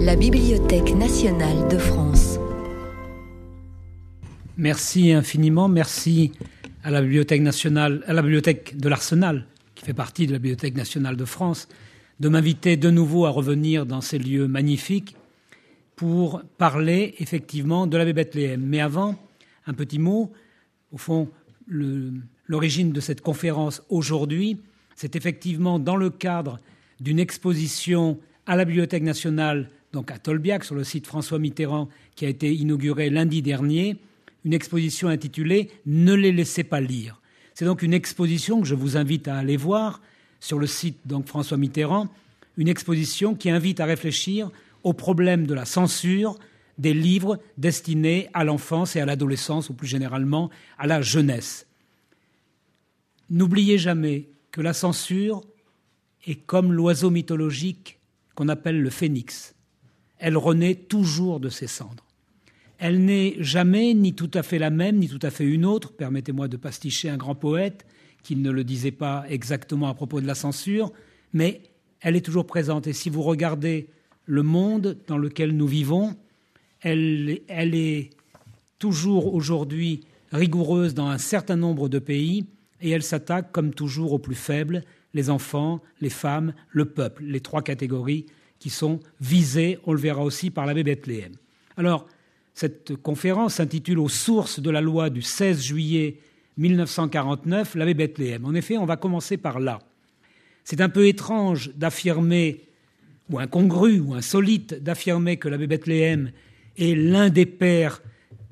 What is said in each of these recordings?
La Bibliothèque nationale de France. Merci infiniment, merci à la Bibliothèque nationale, à la Bibliothèque de l'Arsenal, qui fait partie de la Bibliothèque nationale de France, de m'inviter de nouveau à revenir dans ces lieux magnifiques pour parler effectivement de l'abbé Bethléem. Mais avant, un petit mot. Au fond, l'origine de cette conférence aujourd'hui, c'est effectivement dans le cadre d'une exposition à la Bibliothèque nationale, donc à Tolbiac, sur le site François Mitterrand, qui a été inaugurée lundi dernier, une exposition intitulée Ne les laissez pas lire. C'est donc une exposition que je vous invite à aller voir sur le site donc François Mitterrand, une exposition qui invite à réfléchir au problème de la censure des livres destinés à l'enfance et à l'adolescence, ou plus généralement à la jeunesse. N'oubliez jamais que la censure est comme l'oiseau mythologique qu'on appelle le phénix. Elle renaît toujours de ses cendres. Elle n'est jamais ni tout à fait la même, ni tout à fait une autre. Permettez-moi de pasticher un grand poète qui ne le disait pas exactement à propos de la censure, mais elle est toujours présente. Et si vous regardez le monde dans lequel nous vivons, elle, elle est toujours aujourd'hui rigoureuse dans un certain nombre de pays et elle s'attaque comme toujours aux plus faibles, les enfants, les femmes, le peuple, les trois catégories qui sont visées, on le verra aussi, par l'abbé Bethléem. Alors, cette conférence s'intitule Aux sources de la loi du 16 juillet 1949, l'abbé Bethléem. En effet, on va commencer par là. C'est un peu étrange d'affirmer, ou incongru, ou insolite, d'affirmer que l'abbé Bethléem est l'un des pères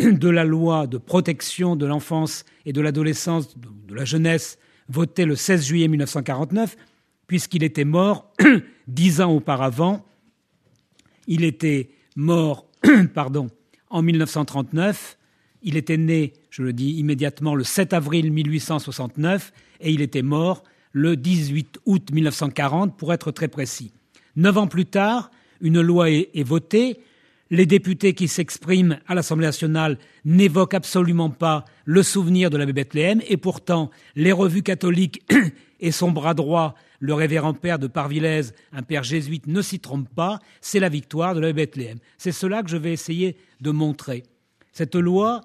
de la loi de protection de l'enfance et de l'adolescence, de la jeunesse, votée le 16 juillet 1949, puisqu'il était mort dix ans auparavant. Il était mort, pardon, en 1939. Il était né, je le dis immédiatement, le 7 avril 1869 et il était mort le 18 août 1940, pour être très précis. Neuf ans plus tard, une loi est, est votée les députés qui s'expriment à l'Assemblée nationale n'évoquent absolument pas le souvenir de l'abbé Bethléem, et pourtant les revues catholiques et son bras droit, le révérend père de Parvillers, un père jésuite, ne s'y trompent pas, c'est la victoire de l'abbé Bethléem. C'est cela que je vais essayer de montrer. Cette loi,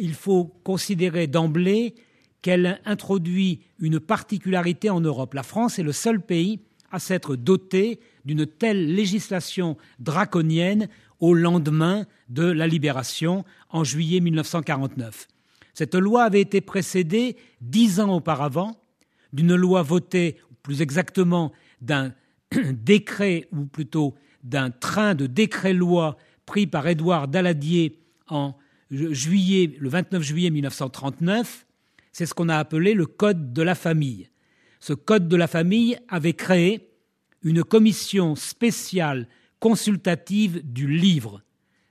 il faut considérer d'emblée qu'elle introduit une particularité en Europe. La France est le seul pays à s'être doté d'une telle législation draconienne au lendemain de la libération en juillet 1949. Cette loi avait été précédée dix ans auparavant d'une loi votée, plus exactement d'un décret, ou plutôt d'un train de décret-loi pris par Édouard Daladier en juillet, le 29 juillet 1939. C'est ce qu'on a appelé le Code de la famille. Ce Code de la famille avait créé une commission spéciale consultative du livre,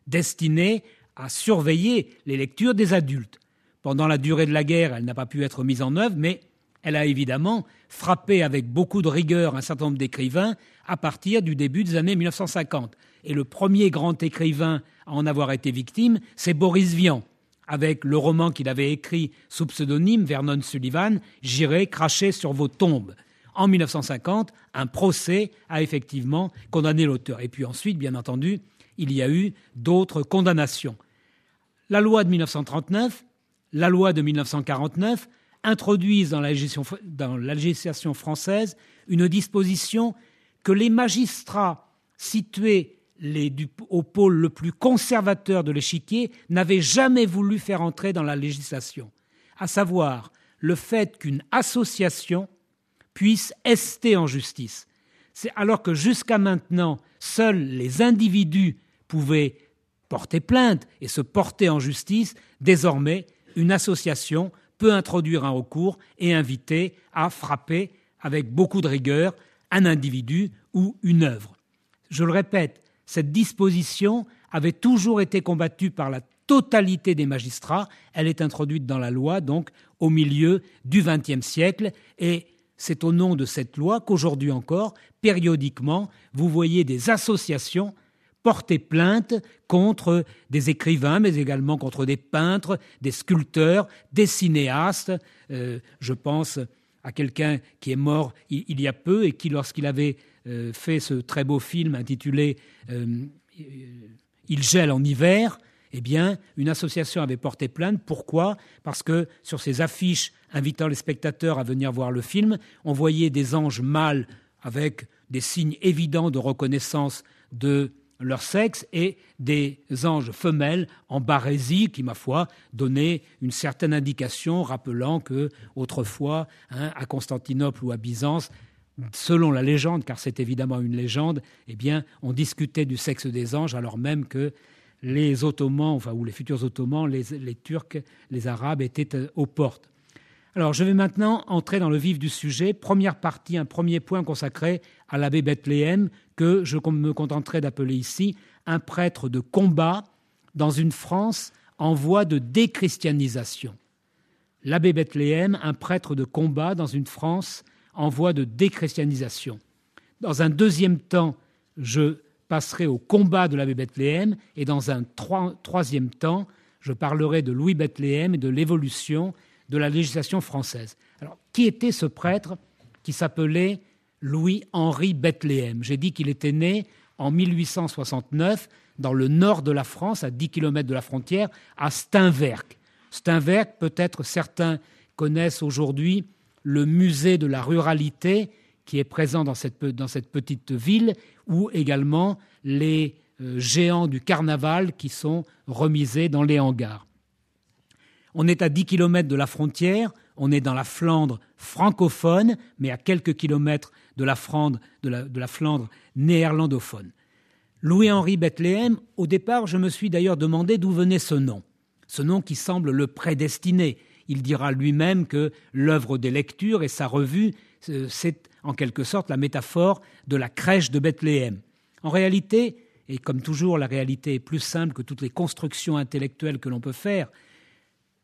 destinée à surveiller les lectures des adultes. Pendant la durée de la guerre, elle n'a pas pu être mise en œuvre, mais elle a évidemment frappé avec beaucoup de rigueur un certain nombre d'écrivains à partir du début des années 1950. Et le premier grand écrivain à en avoir été victime, c'est Boris Vian, avec le roman qu'il avait écrit sous pseudonyme Vernon Sullivan, J'irai cracher sur vos tombes, en 1950, un procès a effectivement condamné l'auteur. Et puis ensuite, bien entendu, il y a eu d'autres condamnations. La loi de 1939, la loi de 1949 introduisent dans la, législation, française une disposition que les magistrats situés au pôle le plus conservateur de l'échiquier n'avaient jamais voulu faire entrer dans la législation, à savoir le fait qu'une association puisse ester en justice. C'est alors que jusqu'à maintenant, seuls les individus pouvaient porter plainte et se porter en justice, désormais, une association peut introduire un recours et inviter à frapper avec beaucoup de rigueur un individu ou une œuvre. Je le répète, cette disposition avait toujours été combattue par la totalité des magistrats. Elle est introduite dans la loi, donc, au milieu du XXe siècle, et c'est au nom de cette loi qu'aujourd'hui encore, périodiquement, vous voyez des associations porter plainte contre des écrivains, mais également contre des peintres, des sculpteurs, des cinéastes. Euh, je pense à quelqu'un qui est mort il, y a peu et qui, lorsqu'il avait euh, fait ce très beau film intitulé euh, Il gèle en hiver, eh bien, une association avait porté plainte. Pourquoi? Parce que sur ces affiches invitant les spectateurs à venir voir le film, on voyait des anges mâles avec des signes évidents de reconnaissance de leur sexe et des anges femelles en barésie qui, ma foi, donnaient une certaine indication rappelant que autrefois, hein, à Constantinople ou à Byzance, selon la légende, car c'est évidemment une légende, eh bien, on discutait du sexe des anges alors même que les Ottomans, enfin, ou les futurs Ottomans, les, les Turcs, les Arabes étaient euh, aux portes. Alors, je vais maintenant entrer dans le vif du sujet. Première partie, un premier point consacré à l'abbé Bethléem, que je me contenterai d'appeler ici un prêtre de combat dans une France en voie de déchristianisation. L'abbé Bethléem, un prêtre de combat dans une France en voie de déchristianisation. Dans un deuxième temps, je passerai au combat de l'abbé Bethléem et dans un troisième temps, je parlerai de Louis Bethléem et de l'évolution de la législation française. Alors, qui était ce prêtre qui s'appelait Louis-Henri Bethléem? J'ai dit qu'il était né en 1869 dans le nord de la France, à 10 km de la frontière, à Steinwerk. Steinwerk, peut-être certains connaissent aujourd'hui le musée de la ruralité qui est présent dans cette, dans cette petite ville, ou également les euh, géants du carnaval qui sont remisés dans les hangars. On est à 10 km de la frontière, on est dans la Flandre francophone, mais à quelques kilomètres de la Flandre, néerlandophone. Louis-Henri Bethléem, au départ, je me suis d'ailleurs demandé d'où venait ce nom, ce nom qui semble le prédestiner. Il dira lui-même que l'œuvre des lectures et sa revue, euh, c'est en quelque sorte la métaphore de la crèche de Bethléem. En réalité, et comme toujours la réalité est plus simple que toutes les constructions intellectuelles que l'on peut faire,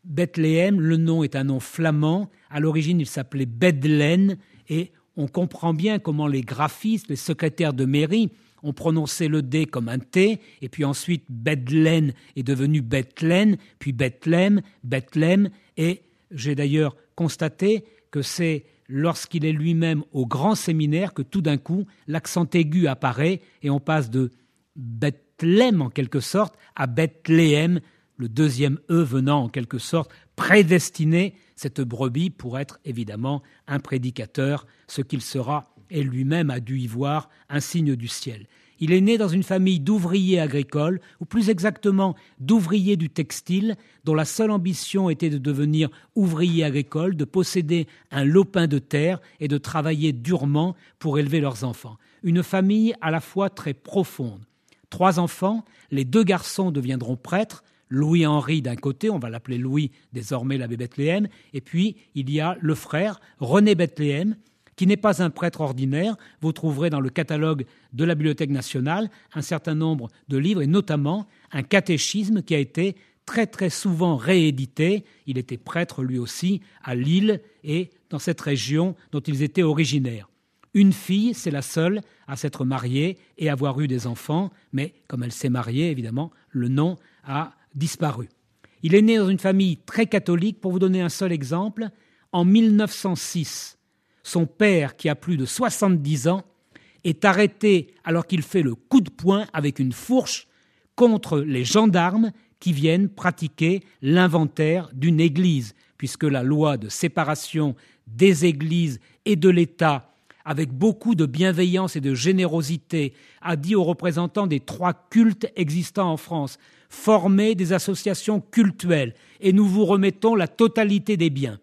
Bethléem, le nom est un nom flamand. À l'origine, il s'appelait Bedlen et on comprend bien comment les graphistes, les secrétaires de mairie ont prononcé le D comme un T, et puis ensuite Bedlen est devenu Bethlen, puis Bethlehem, Bethlehem, et j'ai d'ailleurs constaté que c'est lorsqu'il est lui-même au grand séminaire que tout d'un coup l'accent aigu apparaît et on passe de Bethlehem en quelque sorte à Bethléem, le deuxième E venant en quelque sorte prédestiner cette brebis pour être évidemment un prédicateur, ce qu'il sera, et lui-même a dû y voir un signe du ciel. Il est né dans une famille d'ouvriers agricoles, ou plus exactement d'ouvriers du textile, dont la seule ambition était de devenir ouvriers agricoles, de posséder un lopin de terre et de travailler durement pour élever leurs enfants. Une famille à la fois très profonde. Trois enfants, les deux garçons deviendront prêtres, Louis-Henri d'un côté, on va l'appeler Louis, désormais l'abbé Bethléem, et puis il y a le frère René Bethléem, qui n'est pas un prêtre ordinaire. Vous trouverez dans le catalogue de la Bibliothèque nationale un certain nombre de livres, et notamment un catéchisme qui a été très très souvent réédité. Il était prêtre lui aussi à Lille et dans cette région dont ils étaient originaires. Une fille, c'est la seule à s'être mariée et avoir eu des enfants, mais comme elle s'est mariée, évidemment, le nom a disparu. Il est né dans une famille très catholique. Pour vous donner un seul exemple, en 1906, son père, qui a plus de 70 ans, est arrêté alors qu'il fait le coup de poing avec une fourche contre les gendarmes qui viennent pratiquer l'inventaire d'une église, puisque la loi de séparation des églises et de l'État, avec beaucoup de bienveillance et de générosité, a dit aux représentants des trois cultes existants en France former des associations cultuelles et nous vous remettons la totalité des biens.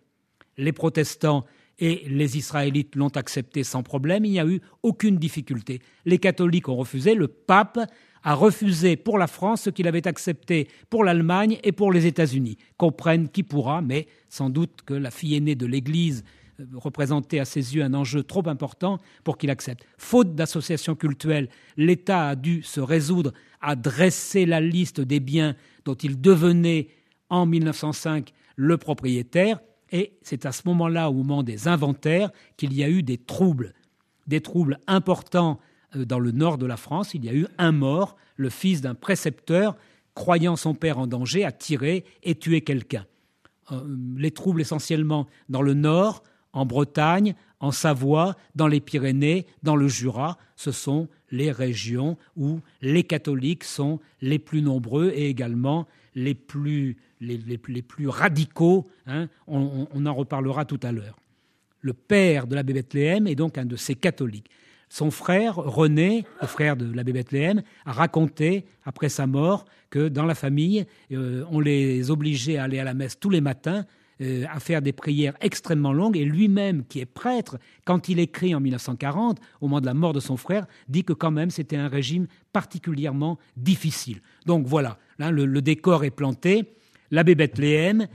Les protestants et les Israélites l'ont accepté sans problème, il n'y a eu aucune difficulté. Les catholiques ont refusé, le pape a refusé pour la France ce qu'il avait accepté pour l'Allemagne et pour les États-Unis. Comprenne qui pourra, mais sans doute que la fille aînée de l'Église euh, représentait à ses yeux un enjeu trop important pour qu'il accepte. Faute d'association cultuelle, l'État a dû se résoudre à dresser la liste des biens dont il devenait en 1905 le propriétaire, et c'est à ce moment-là, au moment des inventaires, qu'il y a eu des troubles, des troubles importants euh, dans le nord de la France. Il y a eu un mort, le fils d'un précepteur, croyant son père en danger, a tiré et tué quelqu'un. Euh, les troubles essentiellement dans le nord, en Bretagne, en Savoie, dans les Pyrénées, dans le Jura. Ce sont les régions où les catholiques sont les plus nombreux et également les plus, les, plus radicaux. Hein. on, on en reparlera tout à l'heure. Le père de l'abbé Bethléem est donc un de ces catholiques. Son frère, René, le frère de l'abbé Bethléem, a raconté, après sa mort, que dans la famille, euh, on les obligeait à aller à la messe tous les matins, euh, à faire des prières extrêmement longues, et lui-même, qui est prêtre, quand il écrit en 1940, au moment de la mort de son frère, dit que quand même c'était un régime particulièrement difficile. Donc voilà, là, le, décor est planté. L'abbé Bethléem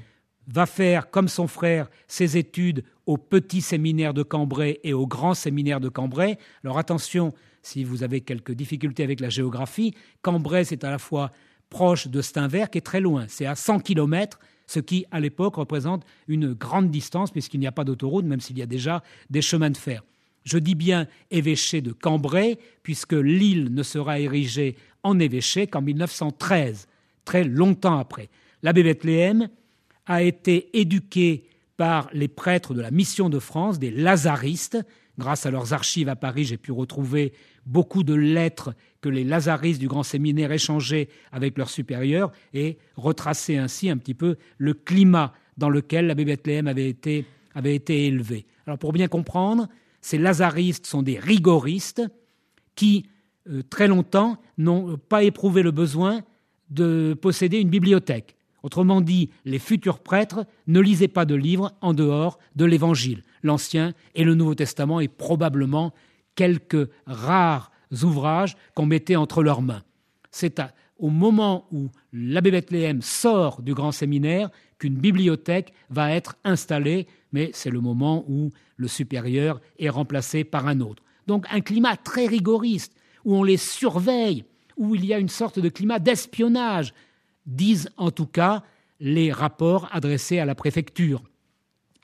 va faire, comme son frère, ses études au petit séminaire de Cambrai et au grand séminaire de Cambrai. Alors attention, si vous avez quelques difficultés avec la géographie, Cambrai, c'est à la fois proche de Steinvert, qui est très loin. C'est à 100 km, ce qui, à l'époque, représente une grande distance, puisqu'il n'y a pas d'autoroute, même s'il y a déjà des chemins de fer. Je dis bien évêché de Cambrai, puisque l'île ne sera érigée en évêché qu'en 1913, très longtemps après. L'abbé Bethléem a été éduqué par les prêtres de la mission de France, des lazaristes. Grâce à leurs archives à Paris, j'ai pu retrouver beaucoup de lettres que les lazaristes du grand séminaire échangeaient avec leurs supérieurs et retracer ainsi un petit peu le climat dans lequel l'abbé Bethléem avait été, avait été élevé. Alors pour bien comprendre, ces lazaristes sont des rigoristes qui, euh, très longtemps, n'ont pas éprouvé le besoin de posséder une bibliothèque. Autrement dit, les futurs prêtres ne lisaient pas de livres en dehors de l'Évangile, l'Ancien et le Nouveau Testament, et probablement quelques rares ouvrages qu'on mettait entre leurs mains. C'est au moment où l'abbé Bethléem sort du grand séminaire qu'une bibliothèque va être installée, mais c'est le moment où le supérieur est remplacé par un autre. Donc un climat très rigoriste, où on les surveille, où il y a une sorte de climat d'espionnage, disent en tout cas les rapports adressés à la préfecture.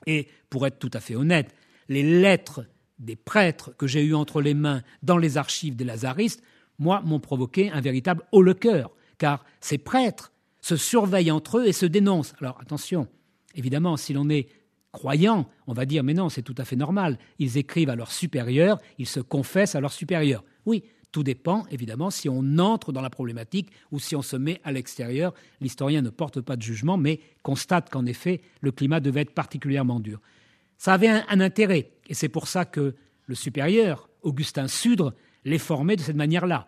Et pour être tout à fait honnête, les lettres des prêtres que j'ai eues entre les mains dans les archives des Lazaristes, moi, m'ont provoqué un véritable haut le cœur, car ces prêtres se surveillent entre eux et se dénoncent. Alors attention, évidemment, si l'on est croyant, on va dire mais non, c'est tout à fait normal. Ils écrivent à leurs supérieurs, ils se confessent à leurs supérieurs. Oui, tout dépend, évidemment, si on entre dans la problématique ou si on se met à l'extérieur. L'historien ne porte pas de jugement, mais constate qu'en effet, le climat devait être particulièrement dur. Ça avait un, intérêt, et c'est pour ça que le supérieur, Augustin Sudre, les formait de cette manière-là.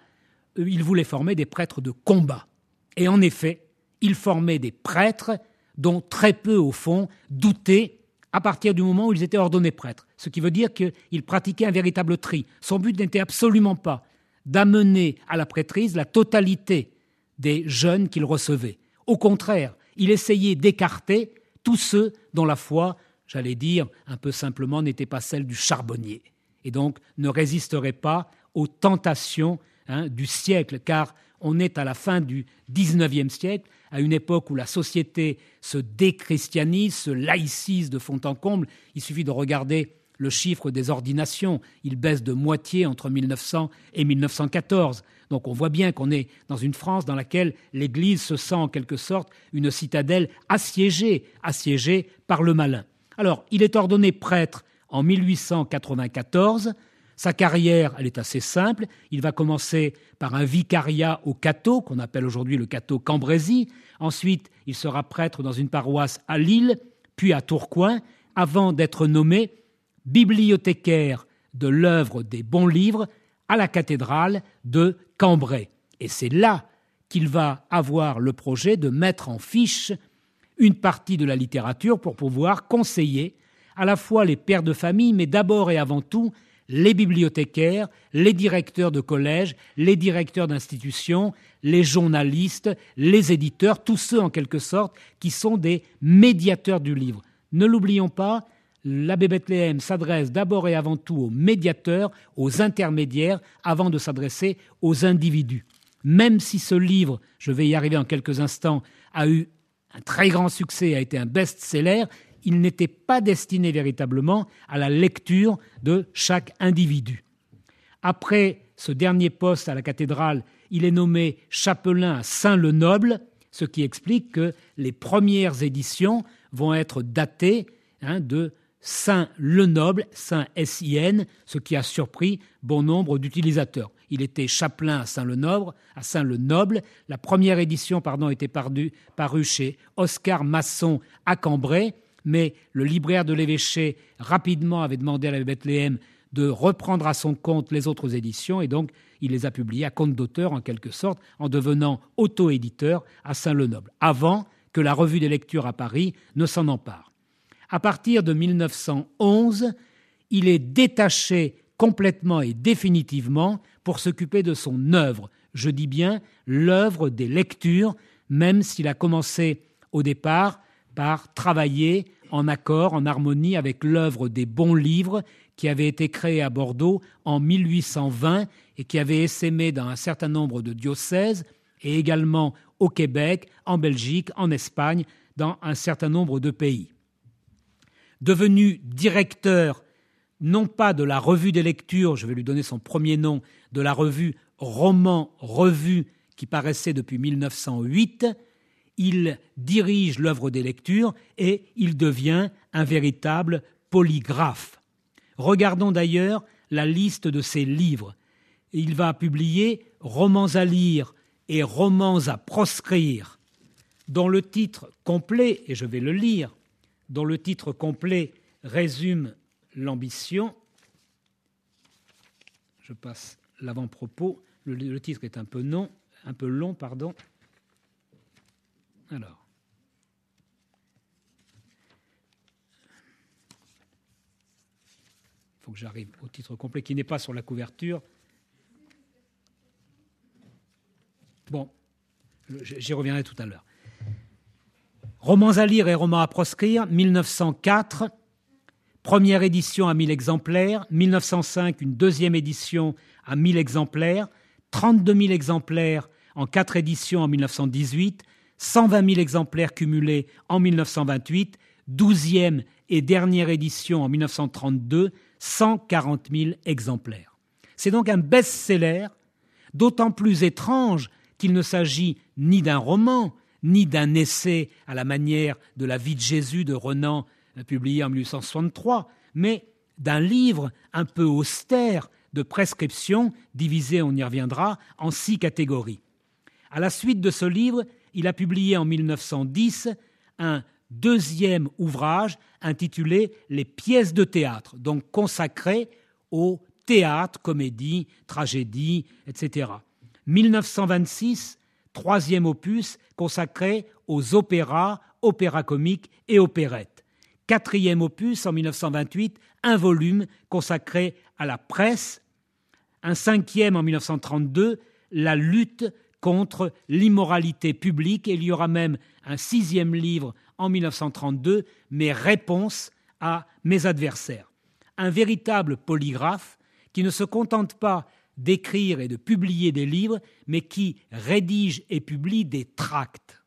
Euh, il voulait former des prêtres de combat. Et en effet, il formait des prêtres dont très peu, au fond, doutaient à partir du moment où ils étaient ordonnés prêtres. Ce qui veut dire qu'il pratiquait un véritable tri. Son but n'était absolument pas d'amener à la prêtrise la totalité des jeunes qu'il recevait. Au contraire, il essayait d'écarter tous ceux dont la foi, j'allais dire un peu simplement, n'était pas celle du charbonnier, et donc ne résisterait pas aux tentations hein, du siècle, car on est à la fin du XIXe siècle, à une époque où la société se déchristianise, se laïcise de fond en comble. Il suffit de regarder le chiffre des ordinations. Il baisse de moitié entre 1900 et 1914. Donc on voit bien qu'on est dans une France dans laquelle l'Église se sent en quelque sorte une citadelle assiégée, assiégée par le malin. Alors, il est ordonné prêtre en 1894. Sa carrière, elle est assez simple. Il va commencer par un vicariat au Cateau, qu'on appelle aujourd'hui le Cateau Cambrésis. Ensuite, il sera prêtre dans une paroisse à Lille, puis à Tourcoing, avant d'être nommé bibliothécaire de l'œuvre des bons livres à la cathédrale de Cambrai. Et c'est là qu'il va avoir le projet de mettre en fiche une partie de la littérature pour pouvoir conseiller à la fois les pères de famille, mais d'abord et avant tout les bibliothécaires, les directeurs de collèges, les directeurs d'institutions, les journalistes, les éditeurs, tous ceux en quelque sorte qui sont des médiateurs du livre. Ne l'oublions pas, l'abbé Bethléem s'adresse d'abord et avant tout aux médiateurs, aux intermédiaires, avant de s'adresser aux individus. Même si ce livre, je vais y arriver en quelques instants, a eu un très grand succès, a été un best-seller, il n'était pas destiné véritablement à la lecture de chaque individu. Après ce dernier poste à la cathédrale, il est nommé chapelain à Saint-le-Noble, ce qui explique que les premières éditions vont être datées hein, de Saint Lenoble, Saint S-I-N, ce qui a surpris bon nombre d'utilisateurs. Il était chapelain à Saint-Lenoble, à Saint-Lenoble. La première édition, était parue chez Oscar Masson à Cambrai, mais le libraire de l'évêché rapidement avait demandé à la Bethléem de reprendre à son compte les autres éditions et donc il les a publiées à compte d'auteur en quelque sorte en devenant auto-éditeur à Saint-Lenoble, avant que la revue des lectures à Paris ne s'en empare. À partir de 1911, il est détaché complètement et définitivement pour s'occuper de son œuvre. Je dis bien l'œuvre des lectures, même s'il a commencé au départ par travailler en accord, en harmonie avec l'œuvre des bons livres qui avait été créée à Bordeaux en 1820 et qui avait essaimé dans un certain nombre de diocèses et également au Québec, en Belgique, en Espagne, dans un certain nombre de pays. Devenu directeur non pas de la revue des lectures, je vais lui donner son premier nom, de la revue Roman Revue qui paraissait depuis 1908, il dirige l'œuvre des lectures et il devient un véritable polygraphe. Regardons d'ailleurs la liste de ses livres. Il va publier Romans à lire et Romans à proscrire, dont le titre complet, et je vais le lire, dont le titre complet résume l'ambition. Je passe l'avant-propos. Le, titre est un peu, non, un peu long, pardon. Alors. Il faut que j'arrive au titre complet qui n'est pas sur la couverture. Bon, j'y reviendrai tout à l'heure. Romans à lire et romans à proscrire, 1904, première édition à 1000 exemplaires, 1905, une deuxième édition à 1000 exemplaires, 32 000 exemplaires en quatre éditions en 1918, 120 000 exemplaires cumulés en 1928, douzième et dernière édition en 1932, 140 000 exemplaires. C'est donc un best-seller, d'autant plus étrange qu'il ne s'agit ni d'un roman, ni d'un essai à la manière de la vie de Jésus de Renan, euh, publié en 1863, mais d'un livre un peu austère de prescription, divisé, on y reviendra, en six catégories. À la suite de ce livre, il a publié en 1910 un deuxième ouvrage intitulé Les pièces de théâtre, donc consacré au théâtre, comédie, tragédie, etc. 1926, troisième opus consacré aux opéras, opéras comiques et opérettes. Quatrième opus en 1928, un volume consacré à la presse. Un cinquième en 1932, la lutte contre l'immoralité publique. Et il y aura même un sixième livre en 1932, Mes réponses à mes adversaires. Un véritable polygraphe qui ne se contente pas d'écrire et de publier des livres, mais qui rédige et publie des tracts.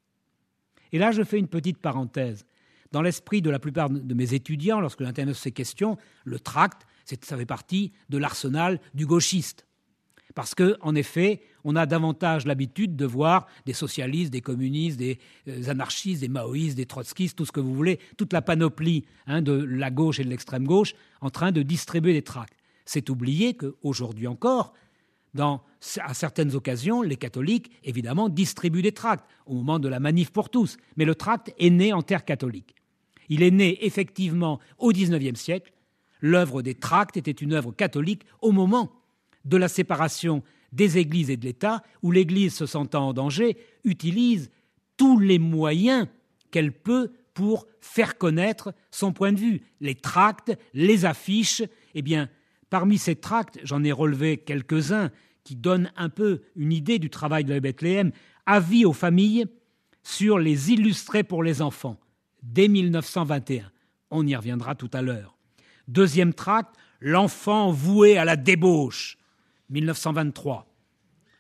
Et là, je fais une petite parenthèse. Dans l'esprit de la plupart de mes étudiants, lorsque j'intéresse ces questions, le tract, ça fait partie de l'arsenal du gauchiste. Parce que, en effet, on a davantage l'habitude de voir des socialistes, des communistes, des euh, anarchistes, des maoïstes, des trotskistes, tout ce que vous voulez, toute la panoplie hein, de la gauche et de l'extrême gauche en train de distribuer des tracts. C'est oublier qu'aujourd'hui encore, à certaines occasions, les catholiques, évidemment, distribuent des tracts au moment de la manif pour tous. Mais le tract est né en terre catholique. Il est né effectivement au XIXe siècle. L'œuvre des tracts était une œuvre catholique au moment de la séparation des églises et de l'État, où l'Église, se sentant en danger, utilise tous les moyens qu'elle peut pour faire connaître son point de vue. Les tracts, les affiches, eh bien, parmi ces tracts, j'en ai relevé quelques-uns qui donnent un peu une idée du travail de la Bethléem. Avis aux familles sur les illustrés pour les enfants, dès 1921. On y reviendra tout à l'heure. Deuxième tract, L'enfant voué à la débauche, 1923.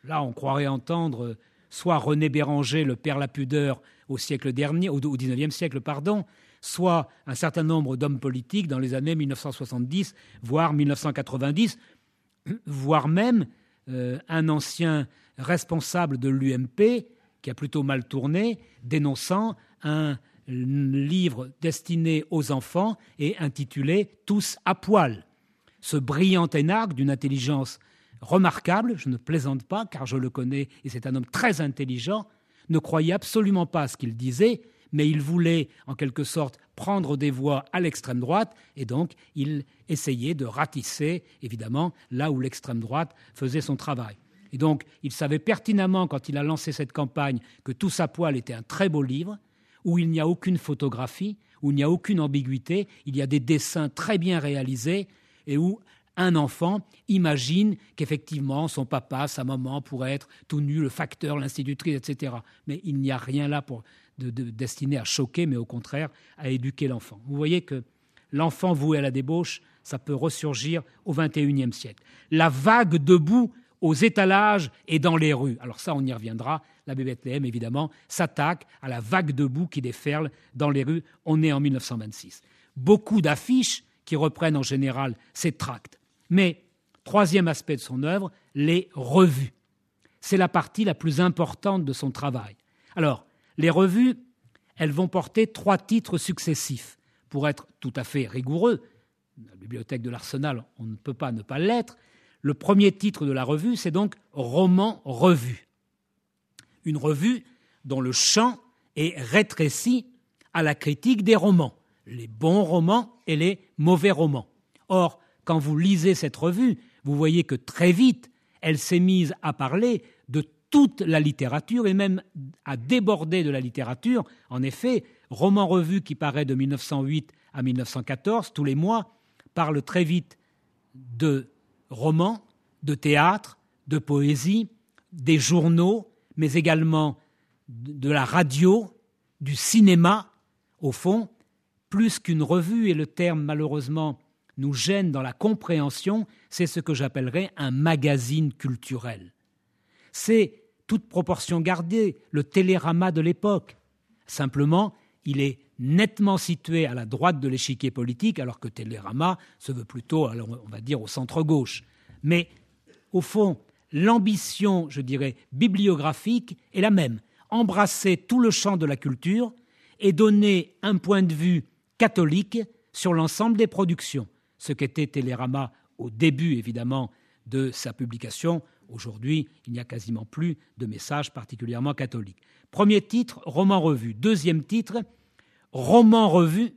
Là, on croirait entendre soit René Béranger, le père la pudeur, au siècle dernier, au XIXe siècle, pardon, soit un certain nombre d'hommes politiques dans les années 1970, voire 1990, voire même euh, un ancien responsable de l'UMP qui a plutôt mal tourné, dénonçant un livre destiné aux enfants et intitulé Tous à poil. Ce brillant énarque d'une intelligence remarquable, je ne plaisante pas car je le connais et c'est un homme très intelligent, ne croyait absolument pas à ce qu'il disait, mais il voulait en quelque sorte prendre des voix à l'extrême droite et donc il essayait de ratisser évidemment là où l'extrême droite faisait son travail. Et donc il savait pertinemment quand il a lancé cette campagne que Tout à poil était un très beau livre où il n'y a aucune photographie, où il n'y a aucune ambiguïté, il y a des dessins très bien réalisés et où un enfant imagine qu'effectivement son papa, sa maman pourraient être tout nus, le facteur, l'institutrice, etc. Mais il n'y a rien là pour, de, destiné à choquer, mais au contraire à éduquer l'enfant. Vous voyez que l'enfant voué à la débauche, ça peut ressurgir au XXIe siècle. La vague debout aux étalages et dans les rues. Alors ça, on y reviendra. L'abbé Bethléem, évidemment, s'attaque à la vague de boue qui déferle dans les rues. On est en 1926. Beaucoup d'affiches qui reprennent en général ces tracts. Mais, troisième aspect de son œuvre, les revues. C'est la partie la plus importante de son travail. Alors, les revues, elles vont porter trois titres successifs. Pour être tout à fait rigoureux, la bibliothèque de l'Arsenal, on ne peut pas ne pas l'être, le premier titre de la revue, c'est donc Roman Revue. Une revue dont le champ est rétréci à la critique des romans, les bons romans et les mauvais romans. Or, quand vous lisez cette revue, vous voyez que très vite, elle s'est mise à parler toute la littérature et même à déborder de la littérature. En effet, Roman Revue qui paraît de 1908 à 1914, tous les mois, parle très vite de romans, de théâtre, de poésie, des journaux, mais également de la radio, du cinéma. Au fond, plus qu'une revue, et le terme malheureusement nous gêne dans la compréhension, c'est ce que j'appellerais un magazine culturel. C'est, toute proportion gardée, le télérama de l'époque. Simplement, il est nettement situé à la droite de l'échiquier politique, alors que Télérama se veut plutôt, on va dire, au centre-gauche. Mais, au fond, l'ambition, je dirais, bibliographique est la même. Embrasser tout le champ de la culture et donner un point de vue catholique sur l'ensemble des productions ce qu'était Télérama au début, évidemment, de sa publication. Aujourd'hui, il n'y a quasiment plus de messages particulièrement catholiques. Premier titre, roman revue. Deuxième titre, roman revue,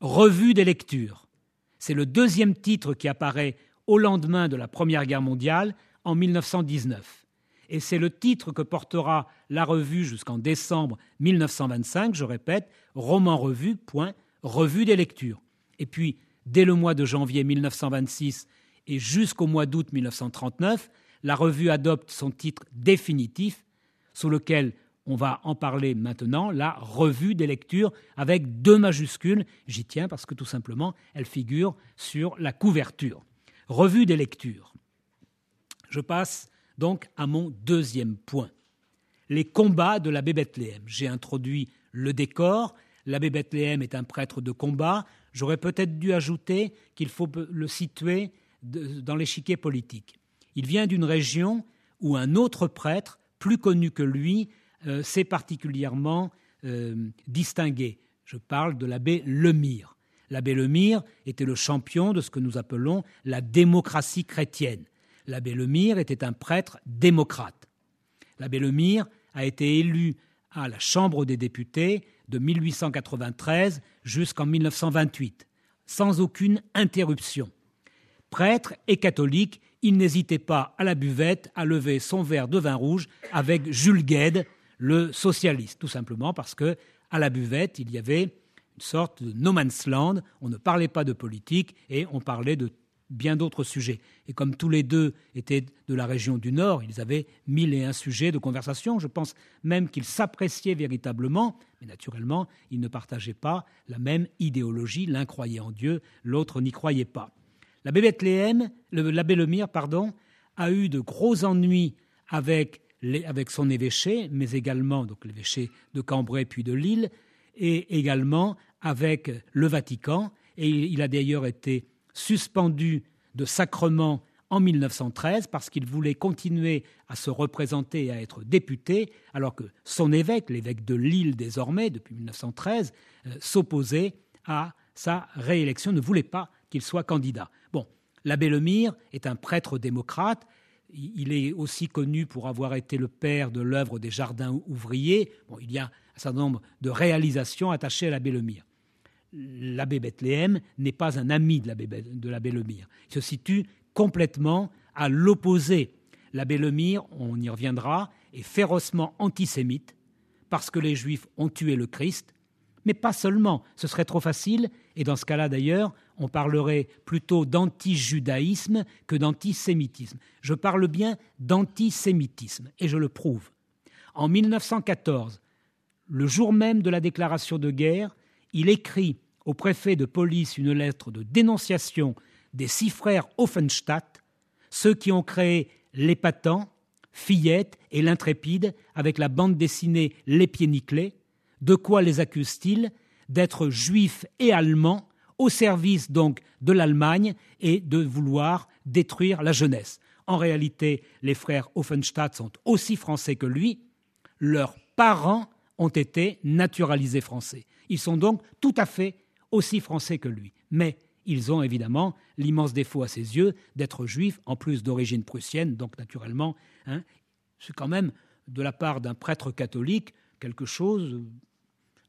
revue des lectures. C'est le deuxième titre qui apparaît au lendemain de la Première Guerre mondiale, en 1919. Et c'est le titre que portera la revue jusqu'en décembre 1925, je répète, roman revue, point, revue des lectures. Et puis, dès le mois de janvier 1926 et jusqu'au mois d'août 1939, la revue adopte son titre définitif, sous lequel on va en parler maintenant, la revue des lectures avec deux majuscules. J'y tiens parce que tout simplement, elle figure sur la couverture. Revue des lectures. Je passe donc à mon deuxième point. Les combats de l'abbé Bethléem. J'ai introduit le décor. L'abbé Bethléem est un prêtre de combat. J'aurais peut-être dû ajouter qu'il faut le situer dans l'échiquier politique. Il vient d'une région où un autre prêtre, plus connu que lui, euh, s'est particulièrement euh, distingué. Je parle de l'abbé Lemire. L'abbé Lemire était le champion de ce que nous appelons la démocratie chrétienne. L'abbé Lemire était un prêtre démocrate. L'abbé Lemire a été élu à la Chambre des députés de 1893 jusqu'en 1928, sans aucune interruption. Prêtre et catholique, il n'hésitait pas à la buvette à lever son verre de vin rouge avec Jules Gued, le socialiste, tout simplement parce que à la buvette, il y avait une sorte de no man's land, on ne parlait pas de politique et on parlait de bien d'autres sujets. Et comme tous les deux étaient de la région du Nord, ils avaient mille et un sujets de conversation. Je pense même qu'ils s'appréciaient véritablement, mais naturellement, ils ne partageaient pas la même idéologie. L'un croyait en Dieu, l'autre n'y croyait pas. L'abbé Lemire, pardon, a eu de gros ennuis avec, avec son évêché, mais également donc l'évêché de Cambrai puis de Lille, et également avec le Vatican. Et il a d'ailleurs été suspendu de sacrement en 1913 parce qu'il voulait continuer à se représenter et à être député, alors que son évêque, l'évêque de Lille désormais, depuis 1913, euh, s'opposait à sa réélection, ne voulait pas qu'il soit candidat. Bon, l'abbé Lemire est un prêtre démocrate. Il est aussi connu pour avoir été le père de l'œuvre des jardins ouvriers. Bon, il y a un certain nombre de réalisations attachées à l'abbé Lemire l'abbé Bethléem n'est pas un ami de l'abbé Lemire. Il se situe complètement à l'opposé. L'abbé Lemire, on y reviendra, est férocement antisémite parce que les Juifs ont tué le Christ, mais pas seulement, ce serait trop facile, et dans ce cas-là d'ailleurs, on parlerait plutôt d'anti-judaïsme que d'antisémitisme. Je parle bien d'antisémitisme, et je le prouve. En 1914, le jour même de la déclaration de guerre, il écrit au préfet de police une lettre de dénonciation des six frères Offenstadt, ceux qui ont créé l'épatant, Fillette et l'intrépide avec la bande dessinée Les Pieds Nickelés. De quoi les accuse-t-il D'être juifs et allemands, au service donc de l'Allemagne et de vouloir détruire la jeunesse. En réalité, les frères Offenstadt sont aussi français que lui. Leurs parents ont été naturalisés français. Ils sont donc tout à fait aussi français que lui. Mais ils ont évidemment l'immense défaut à ses yeux d'être juifs, en plus d'origine prussienne, donc naturellement, hein, c'est quand même de la part d'un prêtre catholique quelque chose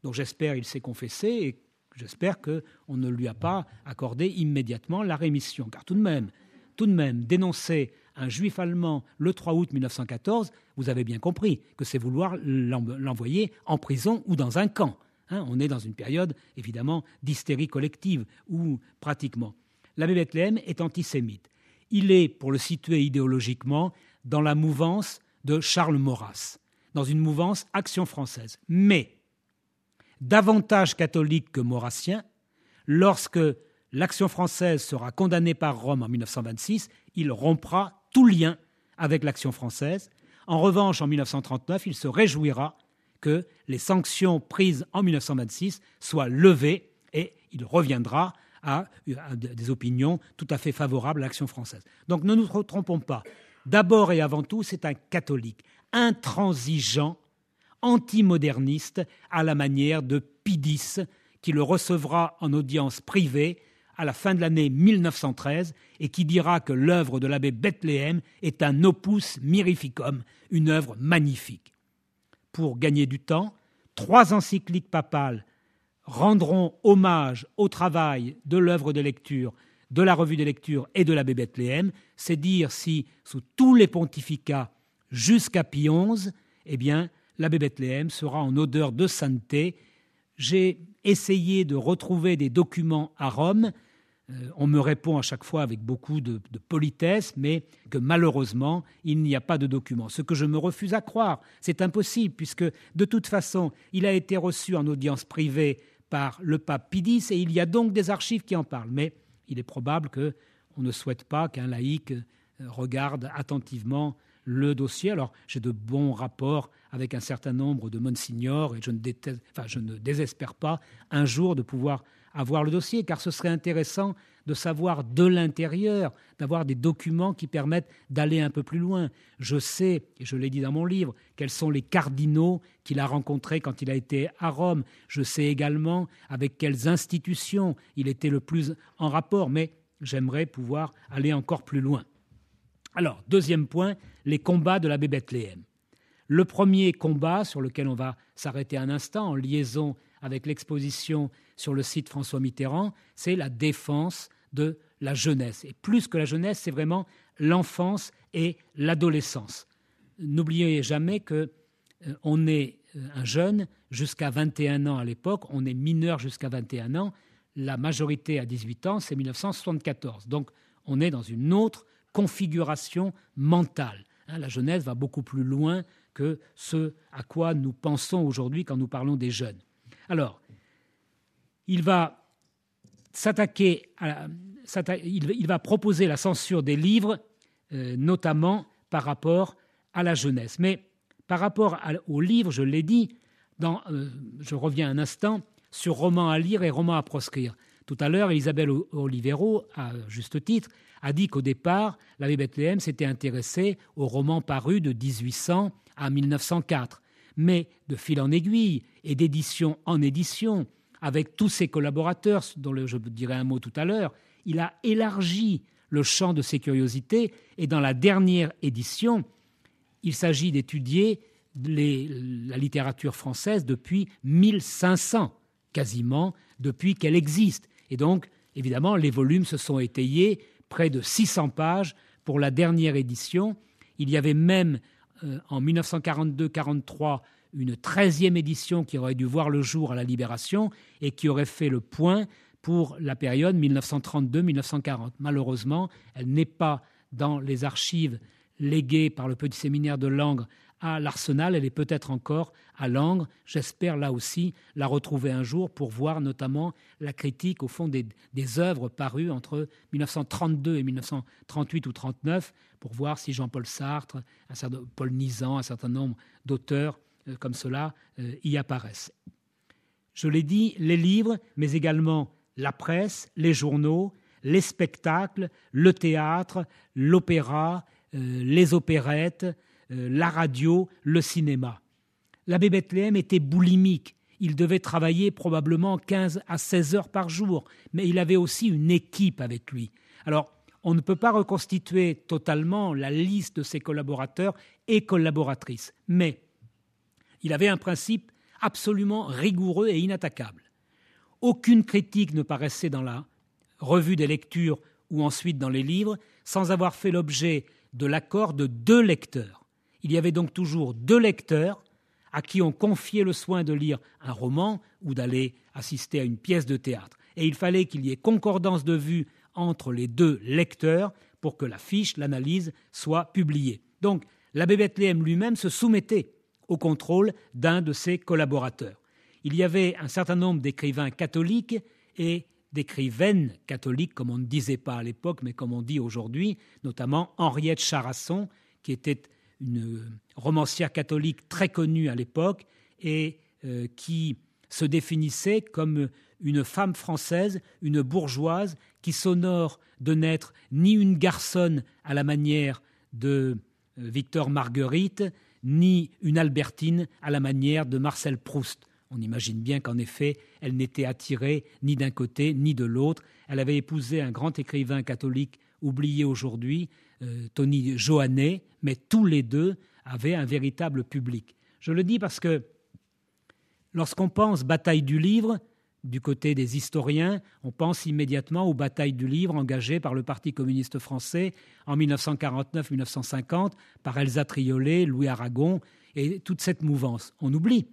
dont j'espère il s'est confessé j'espère qu'on ne lui a pas accordé immédiatement la rémission. Car tout de même, tout de même, dénoncer un juif allemand le 3 août 1914, vous avez bien compris que c'est vouloir l'envoyer en prison ou dans un camp. Hein, on est dans une période, évidemment, d'hystérie collective, ou pratiquement. L'abbé Bethléem est antisémite. Il est, pour le situer idéologiquement, dans la mouvance de Charles Maurras, dans une mouvance action française. Mais, davantage catholique que maurassien, lorsque l'action française sera condamnée par Rome en 1926, il rompra tout lien avec l'action française. En revanche, en 1939, il se réjouira que les sanctions prises en 1926 soient levées et il reviendra à, des opinions tout à fait favorables à l'action française. Donc ne nous trompons pas. D'abord et avant tout, c'est un catholique, intransigeant, antimoderniste, à la manière de Pidis, qui le recevra en audience privée à la fin de l'année 1913 et qui dira que l'œuvre de l'abbé Bethléem est un opus mirificum, une œuvre magnifique pour gagner du temps, trois encycliques papales rendront hommage au travail de l'œuvre de lecture, de la revue de lecture et de l'abbé Bethléem. C'est dire si, sous tous les pontificats jusqu'à Pie XI, eh bien, l'abbé Bethléem sera en odeur de sainteté. J'ai essayé de retrouver des documents à Rome euh, on me répond à chaque fois avec beaucoup de, politesse, mais que malheureusement, il n'y a pas de document. Ce que je me refuse à croire, c'est impossible, puisque de toute façon, il a été reçu en audience privée par le pape Pidis, et il y a donc des archives qui en parlent. Mais il est probable qu'on ne souhaite pas qu'un laïc euh, regarde attentivement le dossier. Alors, j'ai de bons rapports avec un certain nombre de monsignors, et je ne, je ne désespère pas un jour de pouvoir avoir le dossier, car ce serait intéressant de savoir de l'intérieur, d'avoir des documents qui permettent d'aller un peu plus loin. Je sais, et je l'ai dit dans mon livre, quels sont les cardinaux qu'il a rencontrés quand il a été à Rome. Je sais également avec quelles institutions il était le plus en rapport, mais j'aimerais pouvoir aller encore plus loin. Alors, deuxième point, les combats de l'abbé Bethléem. Le premier combat sur lequel on va s'arrêter un instant en liaison avec l'exposition sur le site François Mitterrand, c'est la défense de la jeunesse. Et plus que la jeunesse, c'est vraiment l'enfance et l'adolescence. N'oubliez jamais que euh, on est euh, un jeune jusqu'à 21 ans à l'époque, on est mineur jusqu'à 21 ans, la majorité à 18 ans, c'est 1974. Donc on est dans une autre configuration mentale. Hein. la jeunesse va beaucoup plus loin que ce à quoi nous pensons aujourd'hui quand nous parlons des jeunes. Alors, il va s'attaquer il, va proposer la censure des livres, euh, notamment par rapport à la jeunesse. Mais par rapport aux livres, je l'ai dit, euh, je reviens un instant sur romans à lire et romans à proscrire. Tout à l'heure, Isabelle Olivero, à juste titre, a dit qu'au départ, l'abbé Bethléem s'était intéressé aux romans parus de 1800 à 1904. Mais de fil en aiguille et d'édition en édition, avec tous ses collaborateurs, dont je dirai un mot tout à l'heure, il a élargi le champ de ses curiosités et dans la dernière édition, il s'agit d'étudier la littérature française depuis 1500, quasiment depuis qu'elle existe. Et donc, évidemment, les volumes se sont étayés, près de 600 pages pour la dernière édition. Il y avait même euh, en 1942-43 une treizième édition qui aurait dû voir le jour à la Libération et qui aurait fait le point pour la période 1932-1940. Malheureusement, elle n'est pas dans les archives léguées par le petit séminaire de Langres à l'Arsenal, elle est peut-être encore à Langres. J'espère là aussi la retrouver un jour pour voir notamment la critique au fond des, œuvres parues entre 1932 et 1938 ou 39 pour voir si Jean-Paul Sartre, un certain, Paul Nizan, un certain nombre d'auteurs euh, comme cela euh, y apparaissent. Je l'ai dit, les livres, mais également la presse, les journaux, les spectacles, le théâtre, l'opéra, euh, les opérettes, la radio, le cinéma. L'abbé Bethléem était boulimique. Il devait travailler probablement 15 à 16 heures par jour, mais il avait aussi une équipe avec lui. Alors, on ne peut pas reconstituer totalement la liste de ses collaborateurs et collaboratrices, mais il avait un principe absolument rigoureux et inattaquable. Aucune critique ne paraissait dans la revue des lectures ou ensuite dans les livres sans avoir fait l'objet de l'accord de deux lecteurs. Il y avait donc toujours deux lecteurs à qui on confiait le soin de lire un roman ou d'aller assister à une pièce de théâtre. Et il fallait qu'il y ait concordance de vue entre les deux lecteurs pour que la fiche, l'analyse, soit publiée. Donc, l'abbé Bethléem lui-même se soumettait au contrôle d'un de ses collaborateurs. Il y avait un certain nombre d'écrivains catholiques et d'écrivaines catholiques, comme on ne disait pas à l'époque, mais comme on dit aujourd'hui, notamment Henriette Charasson, qui était une romancière catholique très connue à l'époque et euh, qui se définissait comme une femme française, une bourgeoise, qui s'honore de n'être ni une garçonne à la manière de euh, Victor Marguerite, ni une Albertine à la manière de Marcel Proust. On imagine bien qu'en effet, elle n'était attirée ni d'un côté ni de l'autre. Elle avait épousé un grand écrivain catholique oublié aujourd'hui, euh, Tony Johannet, mais tous les deux avaient un véritable public. Je le dis parce que lorsqu'on pense bataille du livre, du côté des historiens, on pense immédiatement aux batailles du livre engagées par le Parti communiste français en 1949-1950 par Elsa Triolet, Louis Aragon et toute cette mouvance. On oublie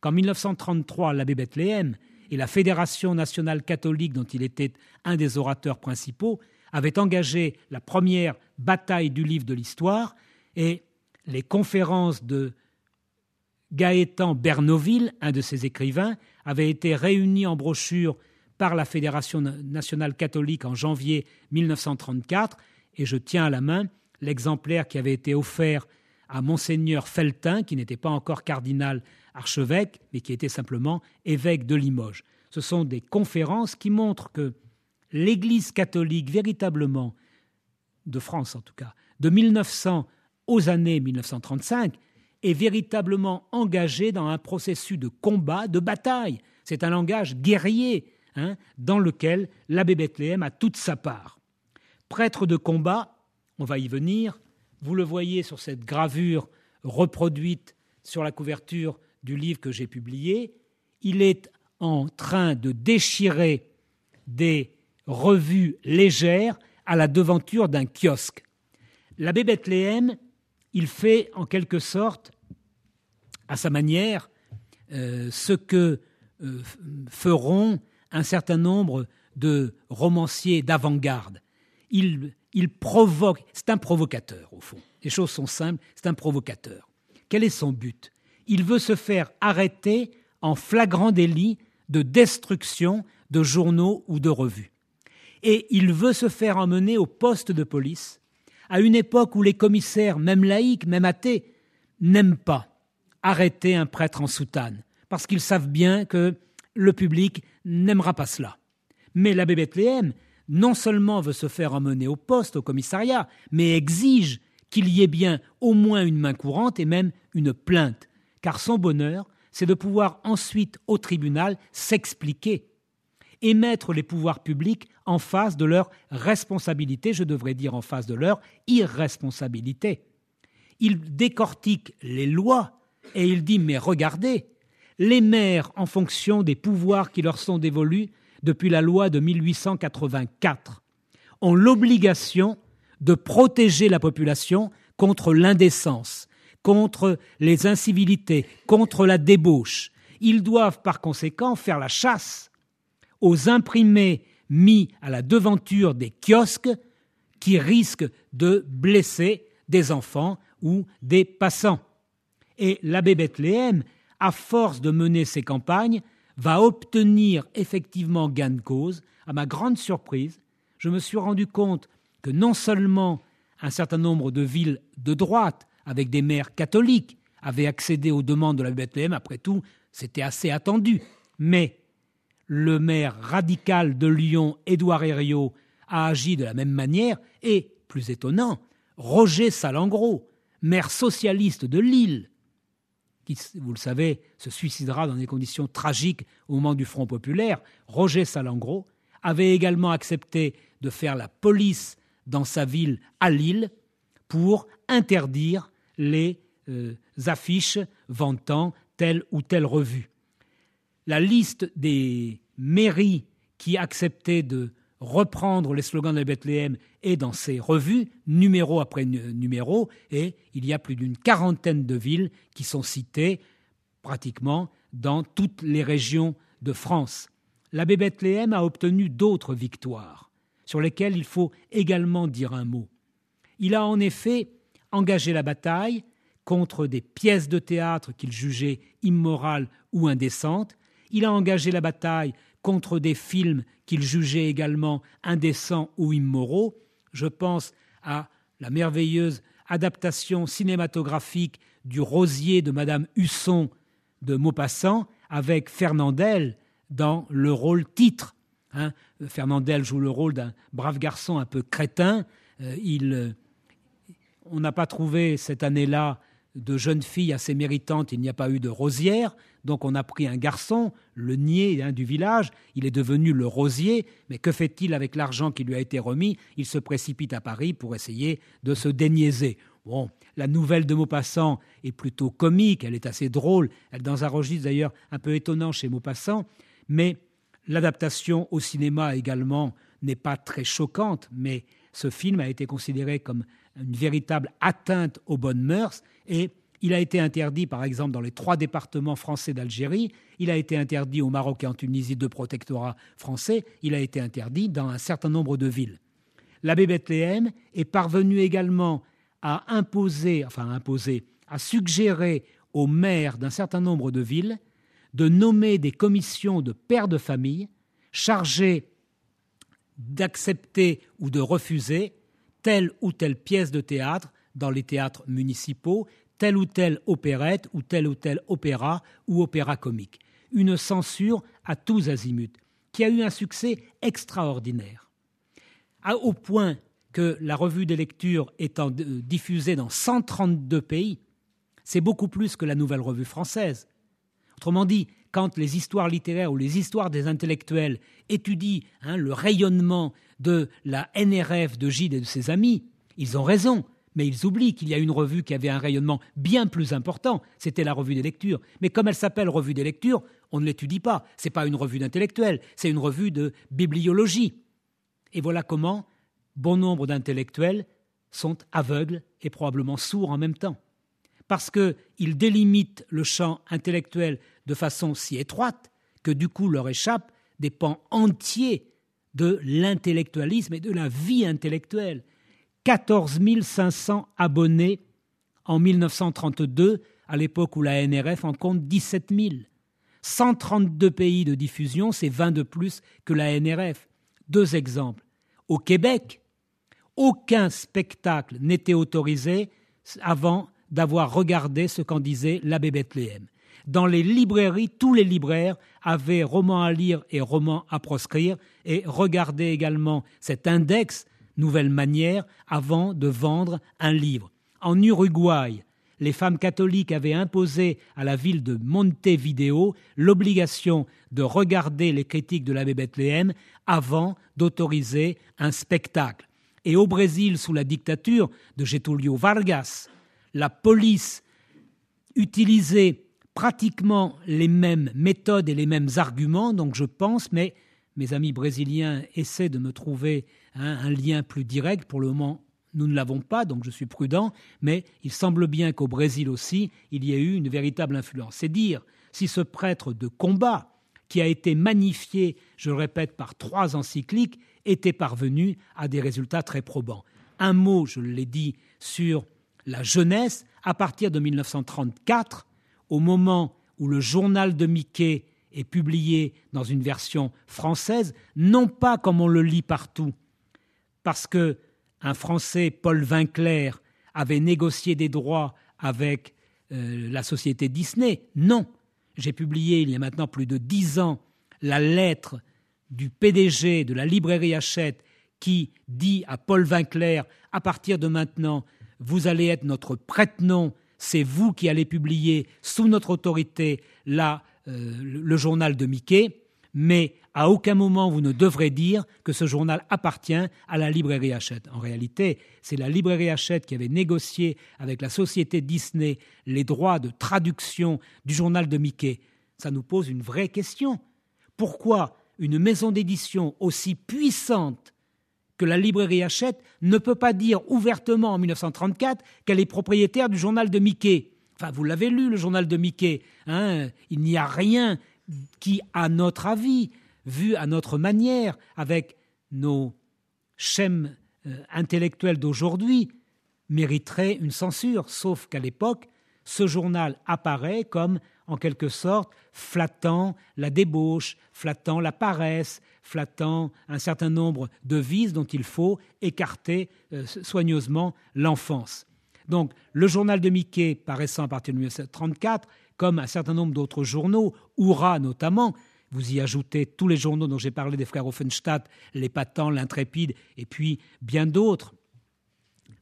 qu'en 1933, l'abbé Bethléem et la Fédération nationale catholique dont il était un des orateurs principaux avait engagé la première bataille du livre de l'histoire et les conférences de Gaëtan Bernoville, un de ses écrivains, avaient été réunies en brochure par la Fédération nationale catholique en janvier 1934 et je tiens à la main l'exemplaire qui avait été offert à monseigneur Feltin, qui n'était pas encore cardinal archevêque, mais qui était simplement évêque de Limoges. Ce sont des conférences qui montrent que l'Église catholique véritablement, de France en tout cas, de 1900 aux années 1935, est véritablement engagée dans un processus de combat, de bataille. C'est un langage guerrier hein, dans lequel l'abbé Bethléem a toute sa part. Prêtre de combat, on va y venir, vous le voyez sur cette gravure reproduite sur la couverture du livre que j'ai publié, il est en train de déchirer des revue légère à la devanture d'un kiosque. L'abbé Bethléem, il fait en quelque sorte, à sa manière, euh, ce que euh, feront un certain nombre de romanciers d'avant-garde. Il, il provoque, c'est un provocateur au fond. Les choses sont simples, c'est un provocateur. Quel est son but? Il veut se faire arrêter en flagrant délit de destruction de journaux ou de revues et il veut se faire emmener au poste de police, à une époque où les commissaires, même laïcs, même athées, n'aiment pas arrêter un prêtre en soutane, parce qu'ils savent bien que le public n'aimera pas cela. Mais l'abbé Bethléem non seulement veut se faire emmener au poste, au commissariat, mais exige qu'il y ait bien au moins une main courante et même une plainte, car son bonheur, c'est de pouvoir ensuite au tribunal s'expliquer et mettre les pouvoirs publics en face de leur responsabilité, je devrais dire en face de leur irresponsabilité. Il décortique les lois et il dit mais regardez, les maires, en fonction des pouvoirs qui leur sont dévolus depuis la loi de 1884, ont l'obligation de protéger la population contre l'indécence, contre les incivilités, contre la débauche. Ils doivent par conséquent faire la chasse aux imprimés mis à la devanture des kiosques qui risquent de blesser des enfants ou des passants. Et l'abbé Bethléem, à force de mener ces campagnes, va obtenir effectivement gain de cause. À ma grande surprise, je me suis rendu compte que non seulement un certain nombre de villes de droite, avec des maires catholiques, avaient accédé aux demandes de la Bethléem, après tout, c'était assez attendu, mais le maire radical de Lyon, Édouard Herriot, a agi de la même manière, et, plus étonnant, Roger Salengro, maire socialiste de Lille, qui, vous le savez, se suicidera dans des conditions tragiques au moment du Front populaire, Roger Salengro, avait également accepté de faire la police dans sa ville à Lille pour interdire les euh, affiches vantant telle ou telle revue. La liste des mairies qui acceptaient de reprendre les slogans de Bethléem est dans ces revues, numéro après numéro, et il y a plus d'une quarantaine de villes qui sont citées pratiquement dans toutes les régions de France. L'abbé Bethléem a obtenu d'autres victoires, sur lesquelles il faut également dire un mot. Il a en effet engagé la bataille contre des pièces de théâtre qu'il jugeait immorales ou indécentes, il a engagé la bataille contre des films qu'il jugeait également indécents ou immoraux. Je pense à la merveilleuse adaptation cinématographique du Rosier de Madame Husson de Maupassant avec Fernandel dans le rôle titre. Hein. Fernandel joue le rôle d'un brave garçon un peu crétin. Euh, euh, on n'a pas trouvé cette année-là de jeune fille assez méritante, il n'y a pas eu de rosière, donc on a pris un garçon, le niais hein, du village, il est devenu le rosier, mais que fait-il avec l'argent qui lui a été remis? Il se précipite à Paris pour essayer de se déniaiser. Bon, la nouvelle de Maupassant est plutôt comique, elle est assez drôle, elle dans un registre d'ailleurs un peu étonnant chez Maupassant, mais l'adaptation au cinéma également n'est pas très choquante, mais ce film a été considéré comme une véritable atteinte aux bonnes mœurs. Et il a été interdit, par exemple, dans les trois départements français d'Algérie, il a été interdit au Maroc et en Tunisie, deux protectorats français, il a été interdit dans un certain nombre de villes. L'abbé Bethléem est parvenu également à imposer, enfin imposer, à suggérer aux maires d'un certain nombre de villes de nommer des commissions de pères de famille chargées d'accepter ou de refuser telle ou telle pièce de théâtre dans les théâtres municipaux, telle ou telle opérette ou tel ou tel opéra ou opéra comique. Une censure à tous azimuts, qui a eu un succès extraordinaire. au point que la revue des lectures étant diffusée dans 132 pays, c'est beaucoup plus que la nouvelle revue française. Autrement dit, quand les histoires littéraires ou les histoires des intellectuels étudient hein, le rayonnement de la NRF de Gide et de ses amis, ils ont raison, mais ils oublient qu'il y a une revue qui avait un rayonnement bien plus important, c'était la revue des lectures. Mais comme elle s'appelle revue des lectures, on ne l'étudie pas. Ce n'est pas une revue d'intellectuels, c'est une revue de bibliologie. Et voilà comment bon nombre d'intellectuels sont aveugles et probablement sourds en même temps. Parce qu'ils délimitent le champ intellectuel de façon si étroite que du coup leur échappent des pans entiers de l'intellectualisme et de la vie intellectuelle. 14 500 abonnés en 1932, à l'époque où la NRF en compte 17 000. 132 pays de diffusion, c'est 20 de plus que la NRF. Deux exemples. Au Québec, aucun spectacle n'était autorisé avant d'avoir regardé ce qu'en disait l'abbé Bethléem. Dans les librairies, tous les libraires avaient romans à lire et romans à proscrire et regardaient également cet index Nouvelle manière avant de vendre un livre. En Uruguay, les femmes catholiques avaient imposé à la ville de Montevideo l'obligation de regarder les critiques de l'abbé Bethléem avant d'autoriser un spectacle. Et au Brésil, sous la dictature de Getúlio Vargas, la police utilisait pratiquement les mêmes méthodes et les mêmes arguments, donc je pense, mais mes amis brésiliens essaient de me trouver un lien plus direct. Pour le moment, nous ne l'avons pas, donc je suis prudent, mais il semble bien qu'au Brésil aussi, il y ait eu une véritable influence. C'est dire si ce prêtre de combat, qui a été magnifié, je le répète, par trois encycliques, était parvenu à des résultats très probants. Un mot, je l'ai dit, sur la jeunesse, à partir de 1934, au moment où le journal de Mickey est publié dans une version française, non pas comme on le lit partout, parce que un Français, Paul Vinclair, avait négocié des droits avec euh, la société Disney. Non. J'ai publié il y a maintenant plus de dix ans la lettre du PDG de la librairie Hachette qui dit à Paul Vinclair à partir de maintenant, vous allez être notre prête-nom, c'est vous qui allez publier sous notre autorité la, euh, le journal de Mickey mais à aucun moment vous ne devrez dire que ce journal appartient à la librairie Hachette. En réalité, c'est la librairie Hachette qui avait négocié avec la société Disney les droits de traduction du journal de Mickey. Ça nous pose une vraie question. Pourquoi une maison d'édition aussi puissante que la librairie Hachette ne peut pas dire ouvertement en 1934 qu'elle est propriétaire du journal de Mickey? Enfin, vous l'avez lu, le journal de Mickey. Hein? Il n'y a rien qui, à notre avis, vu à notre manière, avec nos schèmes euh, intellectuels d'aujourd'hui, mériterait une censure, sauf qu'à l'époque, ce journal apparaît comme, en quelque sorte, flattant la débauche, flattant la paresse, flattant un certain nombre de vices dont il faut écarter euh, soigneusement l'enfance. Donc, le journal de Mickey, paraissant à partir de 1934, comme un certain nombre d'autres journaux, Oura notamment, vous y ajoutez tous les journaux dont j'ai parlé des frères Offenstadt, l'Épatant, l'Intrépide, et puis bien d'autres.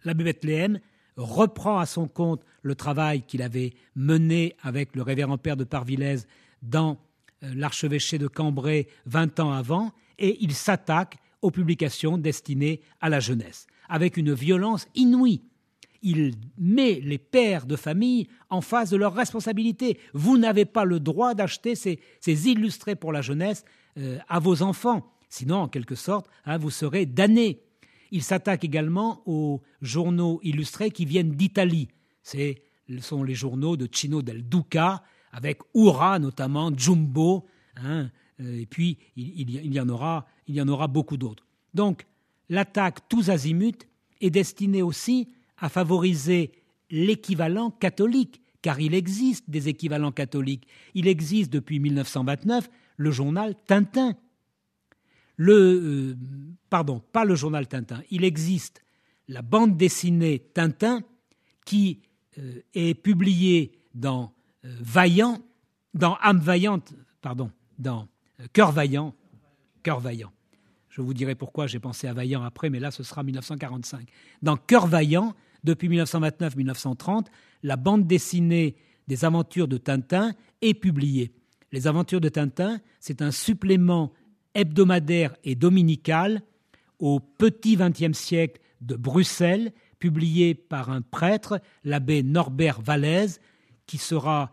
L'abbé Bethléem reprend à son compte le travail qu'il avait mené avec le révérend père de Parvillers dans euh, l'archevêché de Cambrai 20 ans avant, et il s'attaque aux publications destinées à la jeunesse, avec une violence inouïe il met les pères de famille en face de leurs responsabilités. Vous n'avez pas le droit d'acheter ces, illustrés pour la jeunesse euh, à vos enfants. Sinon, en quelque sorte, hein, vous serez damnés. Il s'attaque également aux journaux illustrés qui viennent d'Italie. Ce sont les journaux de Cino del Duca, avec Ura notamment, Jumbo, hein, euh, et puis il, y en aura, il y en aura beaucoup d'autres. Donc, l'attaque tous azimuts est destinée aussi à favoriser l'équivalent catholique, car il existe des équivalents catholiques. Il existe depuis 1929 le journal Tintin. Le, euh, pardon, pas le journal Tintin. Il existe la bande dessinée Tintin qui euh, est publiée dans euh, Vaillant, dans âme vaillante, pardon, dans Cœur vaillant, Cœur vaillant. Je vous dirai pourquoi j'ai pensé à Vaillant après, mais là ce sera 1945. Dans Cœur vaillant, depuis 1929-1930, la bande dessinée des aventures de Tintin est publiée. Les aventures de Tintin, c'est un supplément hebdomadaire et dominical au petit XXe siècle de Bruxelles, publié par un prêtre, l'abbé Norbert Vallès, qui sera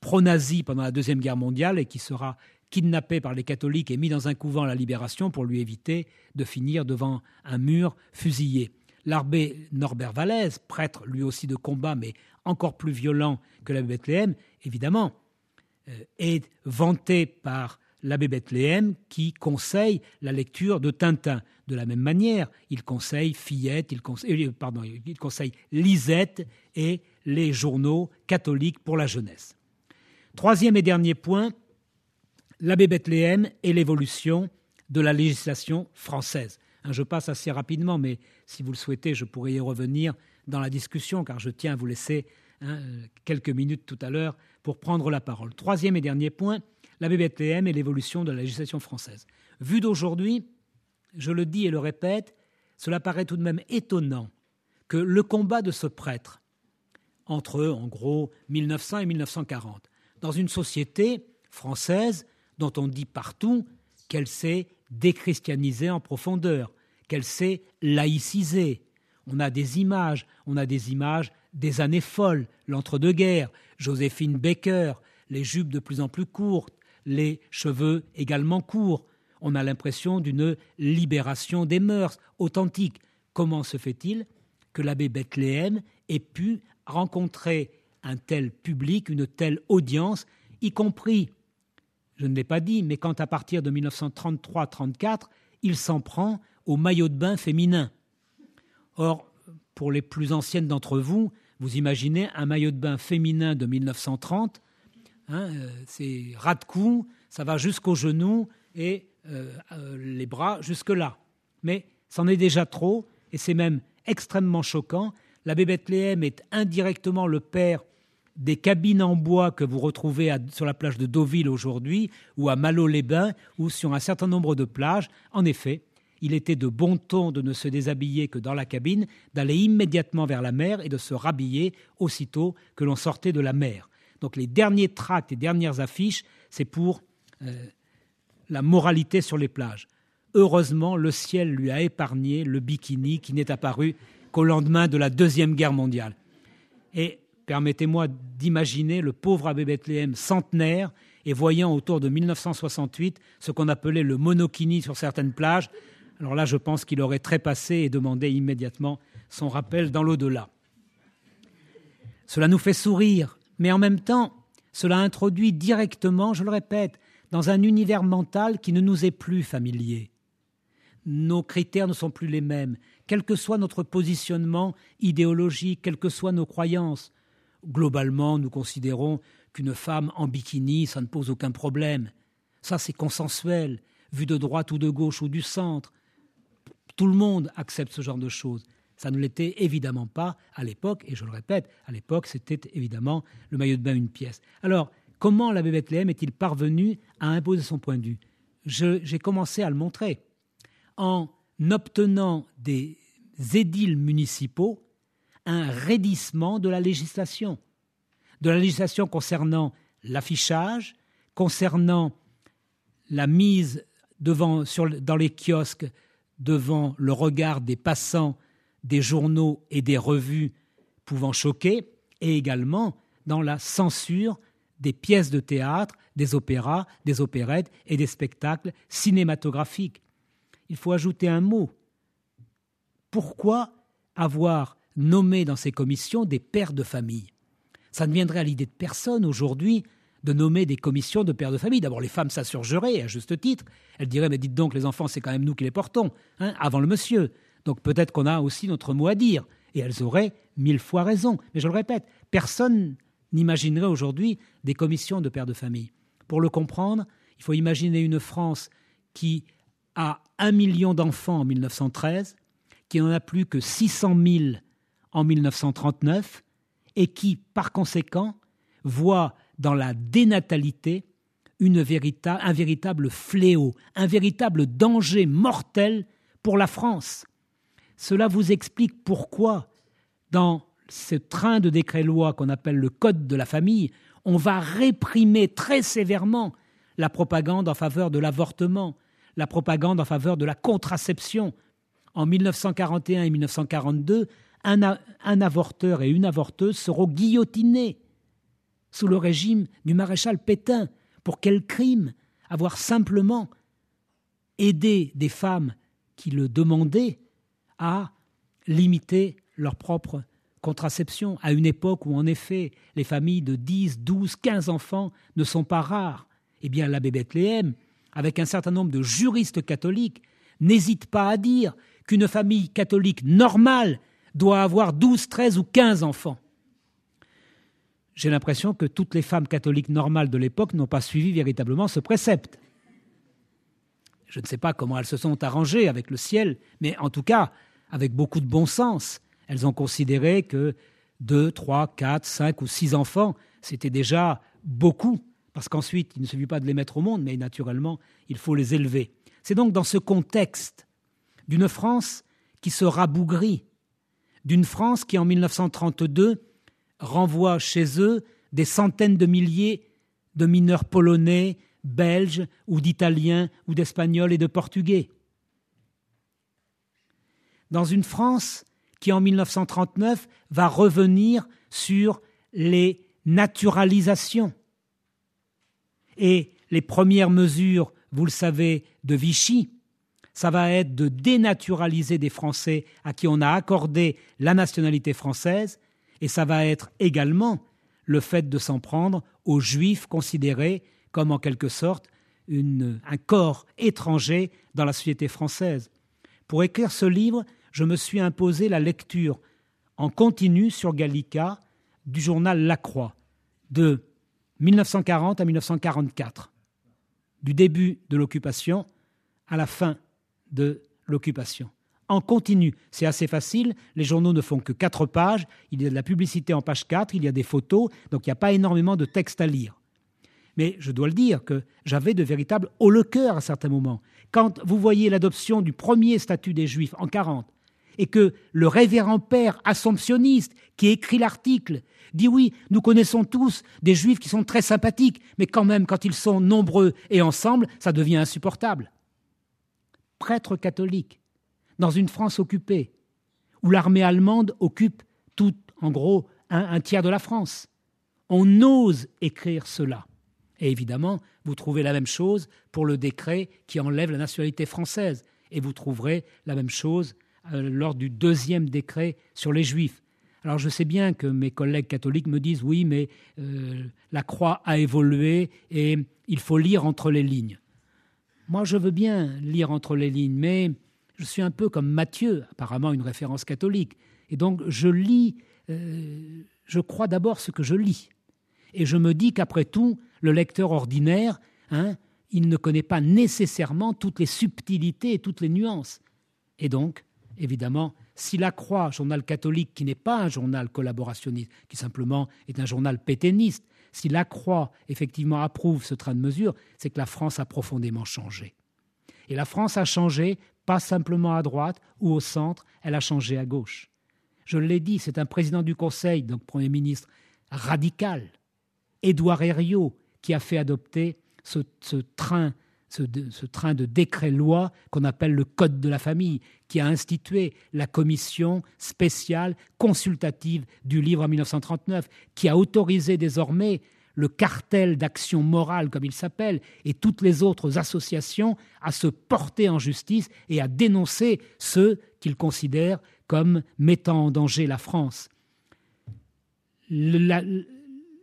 pro-nazi pendant la Deuxième Guerre mondiale et qui sera kidnappé par les catholiques et mis dans un couvent à la Libération pour lui éviter de finir devant un mur fusillé. L'abbé Norbert Vallès, prêtre lui aussi de combat, mais encore plus violent que l'abbé Bethléem, évidemment, euh, est vanté par l'abbé Bethléem qui conseille la lecture de Tintin. De la même manière, il conseille Fillette, il conseille, euh, il conseille Lisette et les journaux catholiques pour la jeunesse. Troisième et dernier point, l'abbé Bethléem et l'évolution de la législation française. Hein, je passe assez rapidement, mais si vous le souhaitez, je pourrais y revenir dans la discussion, car je tiens à vous laisser hein, quelques minutes tout à l'heure pour prendre la parole. Troisième et dernier point, l'abbé Bethléem et l'évolution de la législation française. Vu d'aujourd'hui, je le dis et le répète, cela paraît tout de même étonnant que le combat de ce prêtre, entre en gros 1900 et 1940, dans une société française dont on dit partout qu'elle s'est déchristianisée en profondeur, qu'elle s'est laïcisée. On a des images, on a des images des années folles, l'entre-deux-guerres, Joséphine Baker, les jupes de plus en plus courtes, les cheveux également courts. On a l'impression d'une libération des mœurs authentiques. Comment se fait-il que l'abbé Bethléem ait pu rencontrer un tel public, une telle audience, y compris, je ne l'ai pas dit, mais quand à partir de 1933-34, il s'en prend au maillot de bain féminin. Or, pour les plus anciennes d'entre vous, vous imaginez un maillot de bain féminin de 1930, hein, euh, c'est ras de cou, ça va jusqu'aux genoux et euh, euh, les bras jusque-là. Mais c'en est déjà trop, et c'est même extrêmement choquant. L'abbé Bethléem est indirectement le père des cabines en bois que vous retrouvez sur la plage de Deauville aujourd'hui, ou à Malo-les-Bains, ou sur un certain nombre de plages. En effet, il était de bon ton de ne se déshabiller que dans la cabine, d'aller immédiatement vers la mer et de se rhabiller aussitôt que l'on sortait de la mer. Donc les derniers tracts, les dernières affiches, c'est pour euh, la moralité sur les plages. Heureusement, le ciel lui a épargné le bikini qui n'est apparu qu'au lendemain de la Deuxième Guerre mondiale. Et permettez-moi d'imaginer le pauvre abbé Bethléem centenaire et voyant autour de 1968 ce qu'on appelait le monokini sur certaines plages. Alors là, je pense qu'il aurait trépassé et demandé immédiatement son rappel dans l'au-delà. Cela nous fait sourire, mais en même temps, cela introduit directement, je le répète, dans un univers mental qui ne nous est plus familier nos critères ne sont plus les mêmes, quel que soit notre positionnement idéologique, quelles que soient nos croyances. Globalement, nous considérons qu'une femme en bikini, ça ne pose aucun problème. Ça, c'est consensuel, vu de droite ou de gauche ou du centre. Tout le monde accepte ce genre de choses. Ça ne l'était évidemment pas à l'époque, et je le répète, à l'époque, c'était évidemment le maillot de bain une pièce. Alors, comment l'abbé Bethléem est-il parvenu à imposer son point de vue? J'ai commencé à le montrer en obtenant des édiles municipaux un raidissement de la législation, de la législation concernant l'affichage, concernant la mise devant, dans les kiosques devant le regard des passants des journaux et des revues pouvant choquer, et également dans la censure des pièces de théâtre, des opéras, des opérettes et des spectacles cinématographiques il faut ajouter un mot. Pourquoi avoir nommé dans ces commissions des pères de famille Ça ne viendrait à l'idée de personne aujourd'hui de nommer des commissions de pères de famille. D'abord, les femmes s'assurgeraient, à juste titre. Elles diraient, mais dites donc, les enfants, c'est quand même nous qui les portons, hein, avant le monsieur. Donc peut-être qu'on a aussi notre mot à dire. Et elles auraient mille fois raison. Mais je le répète, personne n'imaginerait aujourd'hui des commissions de pères de famille. Pour le comprendre, il faut imaginer une France qui à un million d'enfants en 1913, qui n'en a plus que 600 000 en 1939, et qui, par conséquent, voit dans la dénatalité un véritable fléau, un véritable danger mortel pour la France. Cela vous explique pourquoi, dans ce train de décret-loi qu'on appelle le Code de la famille, on va réprimer très sévèrement la propagande en faveur de l'avortement, la propagande en faveur de la contraception. En 1941 et 1942, un, avorteur et une avorteuse seront guillotinés sous le régime du maréchal Pétain. Pour quel crime Avoir simplement aidé des femmes qui le demandaient à limiter leur propre contraception, à une époque où en effet les familles de 10, 12, 15 enfants ne sont pas rares? Eh bien l'abbé Bethléem avec un certain nombre de juristes catholiques, n'hésite pas à dire qu'une famille catholique normale doit avoir 12, 13 ou 15 enfants. J'ai l'impression que toutes les femmes catholiques normales de l'époque n'ont pas suivi véritablement ce précepte. Je ne sais pas comment elles se sont arrangées avec le ciel, mais en tout cas, avec beaucoup de bon sens, elles ont considéré que deux, trois, quatre, cinq ou six enfants, c'était déjà beaucoup, parce qu'ensuite, il ne suffit pas de les mettre au monde, mais naturellement, il faut les élever. C'est donc dans ce contexte d'une France qui se rabougrit, d'une France qui, en 1932, renvoie chez eux des centaines de milliers de mineurs polonais, belges ou d'italiens ou d'espagnols et de portugais. Dans une France qui, en 1939, va revenir sur les naturalisations. Et les premières mesures, vous le savez, de Vichy, ça va être de dénaturaliser des Français à qui on a accordé la nationalité française, et ça va être également le fait de s'en prendre aux Juifs considérés comme en quelque sorte un corps étranger dans la société française. Pour écrire ce livre, je me suis imposé la lecture en continu sur Gallica du journal La Croix de 1940 à 1944, du début de l'occupation à la fin de l'occupation. En continu, c'est assez facile, les journaux ne font que quatre pages, il y a de la publicité en page 4, il y a des photos, donc il n'y a pas énormément de texte à lire. Mais je dois le dire que j'avais de véritables haut le cœur à certains moments. Quand vous voyez l'adoption du premier statut des Juifs en 40, et que le révérend père assomptionniste qui écrit l'article dit oui, nous connaissons tous des juifs qui sont très sympathiques, mais quand même, quand ils sont nombreux et ensemble, ça devient insupportable. Prêtre catholique, dans une France occupée, où l'armée allemande occupe tout, en gros, un tiers de la France. On ose écrire cela. Et évidemment, vous trouvez la même chose pour le décret qui enlève la nationalité française. Et vous trouverez la même chose euh, lors du deuxième décret sur les Juifs. Alors je sais bien que mes collègues catholiques me disent oui, mais euh, la croix a évolué et il faut lire entre les lignes. Moi, je veux bien lire entre les lignes, mais je suis un peu comme Matthieu, apparemment une référence catholique. Et donc je lis, euh, je crois d'abord ce que je lis. Et je me dis qu'après tout, le lecteur ordinaire, hein, il ne connaît pas nécessairement toutes les subtilités et toutes les nuances. Et donc, évidemment, si la Croix, journal catholique qui n'est pas un journal collaborationniste, qui simplement est un journal pétainiste, si la Croix effectivement approuve ce train de mesure, c'est que la France a profondément changé. Et la France a changé pas simplement à droite ou au centre, elle a changé à gauche. Je l'ai dit, c'est un président du Conseil, donc Premier ministre, radical, Édouard Herriot, qui a fait adopter ce, train ce, train de décret-loi qu'on appelle le Code de la famille, qui a institué la commission spéciale consultative du livre en 1939, qui a autorisé désormais le cartel d'action morale, comme il s'appelle, et toutes les autres associations à se porter en justice et à dénoncer ceux qu'ils considèrent comme mettant en danger la France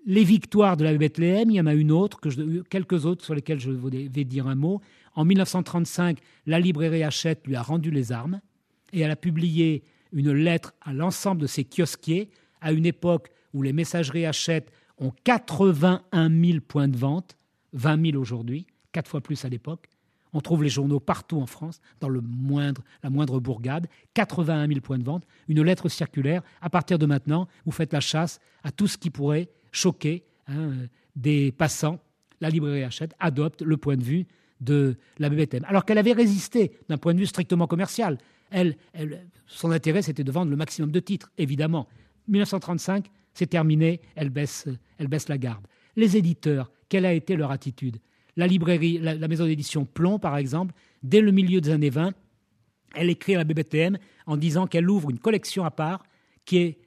les victoires de la Bethléem, il y en a une autre, que quelques autres sur lesquelles je vais dire un mot. En 1935, la librairie Hachette lui a rendu les armes et elle a publié une lettre à l'ensemble de ses kiosquiers à une époque où les messageries Hachette ont 81 000 points de vente, 20 000 aujourd'hui, quatre fois plus à l'époque. On trouve les journaux partout en France, dans le moindre, la moindre bourgade, 81 000 points de vente, une lettre circulaire. À partir de maintenant, vous faites la chasse à tout ce qui pourrait choqué hein, des passants, la librairie Hachette adopte le point de vue de la BBTM. Alors qu'elle avait résisté d'un point de vue strictement commercial. Son intérêt, c'était de vendre le maximum de titres, évidemment. 1935, c'est terminé, elle baisse, elle baisse la garde. Les éditeurs, quelle a été leur attitude? La librairie, la, maison d'édition Plomb, par exemple, dès le milieu des années 20, elle écrit à la BBTM en disant qu'elle ouvre une collection à part qui est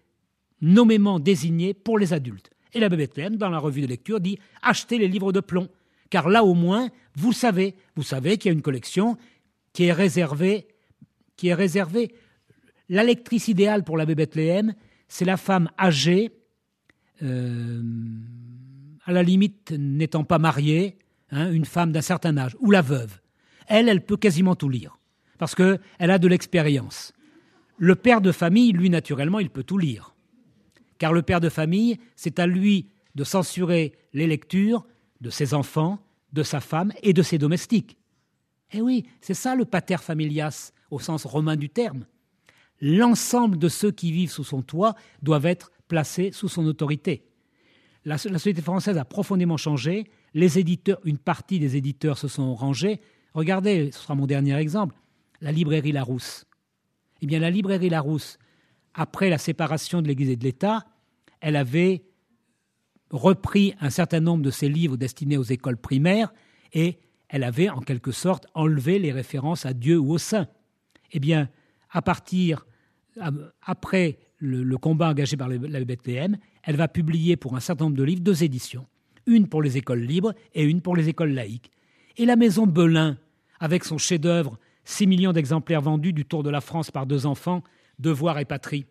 nommément désignée pour les adultes. Et la BBTM, dans la revue de lecture, dit achetez les livres de plomb. Car là, au moins, vous savez, vous savez qu'il y a une collection qui est réservée, qui est réservée. La lectrice idéale pour l'abbé Bethléem, c'est la femme âgée, euh, à la limite n'étant pas mariée, hein, une femme d'un certain âge, ou la veuve. Elle, elle peut quasiment tout lire, parce qu'elle a de l'expérience. Le père de famille, lui, naturellement, il peut tout lire car le père de famille, c'est à lui de censurer les lectures de ses enfants, de sa femme et de ses domestiques. Eh oui, c'est ça le pater familias au sens romain du terme. L'ensemble de ceux qui vivent sous son toit doivent être placés sous son autorité. La, société française a profondément changé. Les éditeurs, une partie des éditeurs se sont rangés. Regardez, ce sera mon dernier exemple, la librairie Larousse. Eh bien, la librairie Larousse, après la séparation de l'Église et de l'État, elle avait repris un certain nombre de ses livres destinés aux écoles primaires et elle avait en quelque sorte enlevé les références à Dieu ou au saint. Eh bien, à partir, après le, combat engagé par la Bethléem, elle va publier pour un certain nombre de livres deux éditions, une pour les écoles libres et une pour les écoles laïques. Et la maison Belin, avec son chef-d'œuvre, 6 millions d'exemplaires vendus du Tour de la France par deux enfants, Devoir et Patrie.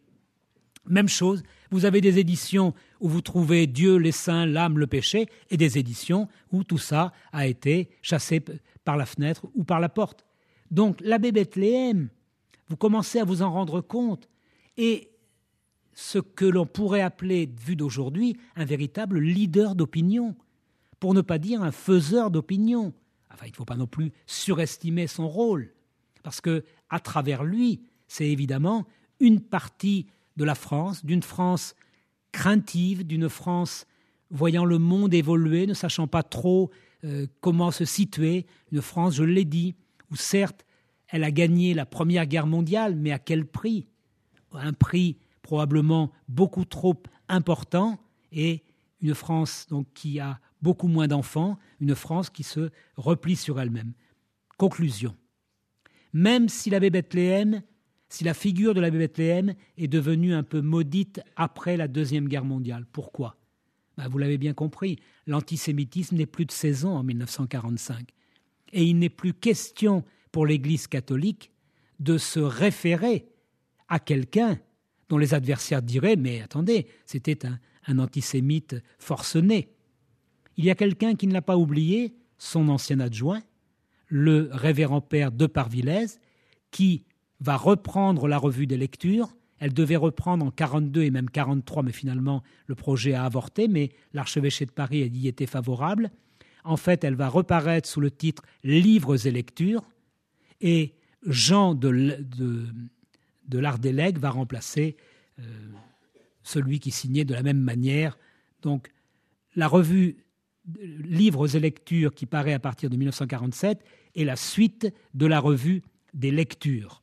Même chose, vous avez des éditions où vous trouvez Dieu, les saints, l'âme, le péché, et des éditions où tout ça a été chassé par la fenêtre ou par la porte. Donc l'abbé Bethléem, vous commencez à vous en rendre compte, et ce que l'on pourrait appeler, vu d'aujourd'hui, un véritable leader d'opinion, pour ne pas dire un faiseur d'opinion. Enfin, il ne faut pas non plus surestimer son rôle, parce que à travers lui, c'est évidemment une partie de la France, d'une France craintive, d'une France voyant le monde évoluer, ne sachant pas trop euh, comment se situer, une France, je l'ai dit, où certes elle a gagné la Première Guerre mondiale, mais à quel prix? Un prix probablement beaucoup trop important, et une France donc qui a beaucoup moins d'enfants, une France qui se replie sur elle-même. Conclusion. Même si l'abbé Bethléem si la figure de l'abbé Bethléem est devenue un peu maudite après la Deuxième Guerre mondiale. Pourquoi? Ben, Vous l'avez bien compris, l'antisémitisme n'est plus de saison en 1945. Et il n'est plus question pour l'Église catholique de se référer à quelqu'un dont les adversaires diraient Mais attendez, c'était un, antisémite forcené. Il y a quelqu'un qui ne l'a pas oublié, son ancien adjoint, le révérend père de Parvillez, qui va reprendre la revue des lectures. Elle devait reprendre en 42 et même 43, mais finalement le projet a avorté, mais l'archevêché de Paris y était favorable. En fait, elle va reparaître sous le titre Livres et lectures, et Jean de, de, de l'Ardélègue va remplacer euh, celui qui signait de la même manière. Donc, la revue Livres et lectures qui paraît à partir de 1947 est la suite de la revue des lectures.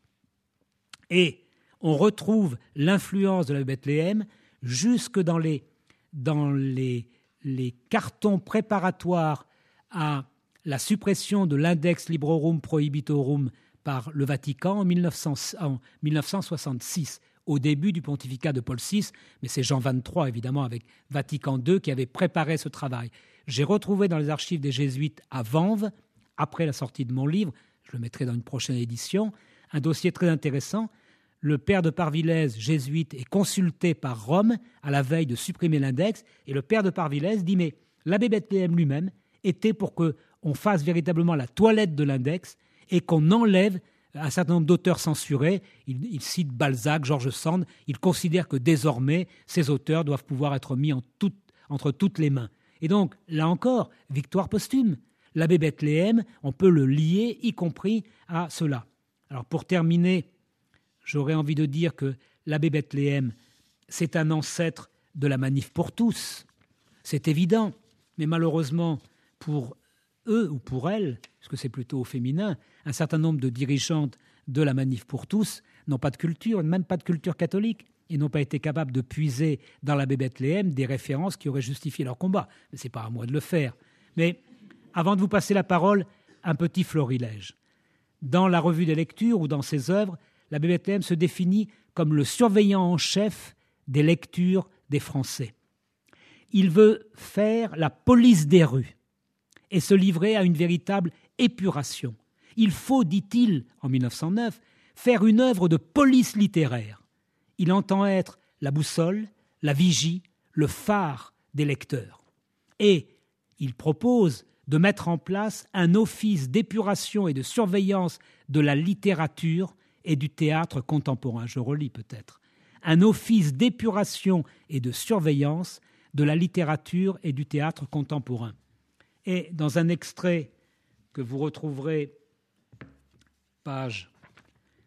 Et on retrouve l'influence de la Bethléem jusque dans les, dans les, les cartons préparatoires à la suppression de l'index Librorum Prohibitorum par le Vatican en, 1966, au début du pontificat de Paul VI, mais c'est Jean XXIII, évidemment, avec Vatican II, qui avait préparé ce travail. J'ai retrouvé dans les archives des Jésuites à Vanves, après la sortie de mon livre, je le mettrai dans une prochaine édition, un dossier très intéressant. Le père de Parvillez, jésuite, est consulté par Rome à la veille de supprimer l'index, et le père de Parvillez dit mais l'abbé Bethléem lui-même était pour que on fasse véritablement la toilette de l'index et qu'on enlève un certain nombre d'auteurs censurés. Il, cite Balzac, Georges Sand. Il considère que désormais, ces auteurs doivent pouvoir être mis entre toutes les mains. Et donc, là encore, victoire posthume. L'abbé Bethléem, on peut le lier, y compris à cela. Alors pour terminer, j'aurais envie de dire que l'abbé Bethléem, c'est un ancêtre de la manif pour tous. C'est évident, mais malheureusement pour eux ou pour elles, puisque c'est plutôt au féminin, un certain nombre de dirigeantes de la manif pour tous n'ont pas de culture, même pas de culture catholique, et n'ont pas été capables de puiser dans l'abbé Bethléem des références qui auraient justifié leur combat. Mais ce n'est pas à moi de le faire. Mais avant de vous passer la parole, un petit florilège. Dans la revue des lectures ou dans ses œuvres, l'abbé Bethléem se définit comme le surveillant en chef des lectures des Français. Il veut faire la police des rues et se livrer à une véritable épuration. Il faut, dit-il en 1909, faire une œuvre de police littéraire. Il entend être la boussole, la vigie, le phare des lecteurs. Et il propose de mettre en place un office d'épuration et de surveillance de la littérature et du théâtre contemporain. Je relis peut-être. Un office d'épuration et de surveillance de la littérature et du théâtre contemporain. Et dans un extrait que vous retrouverez, page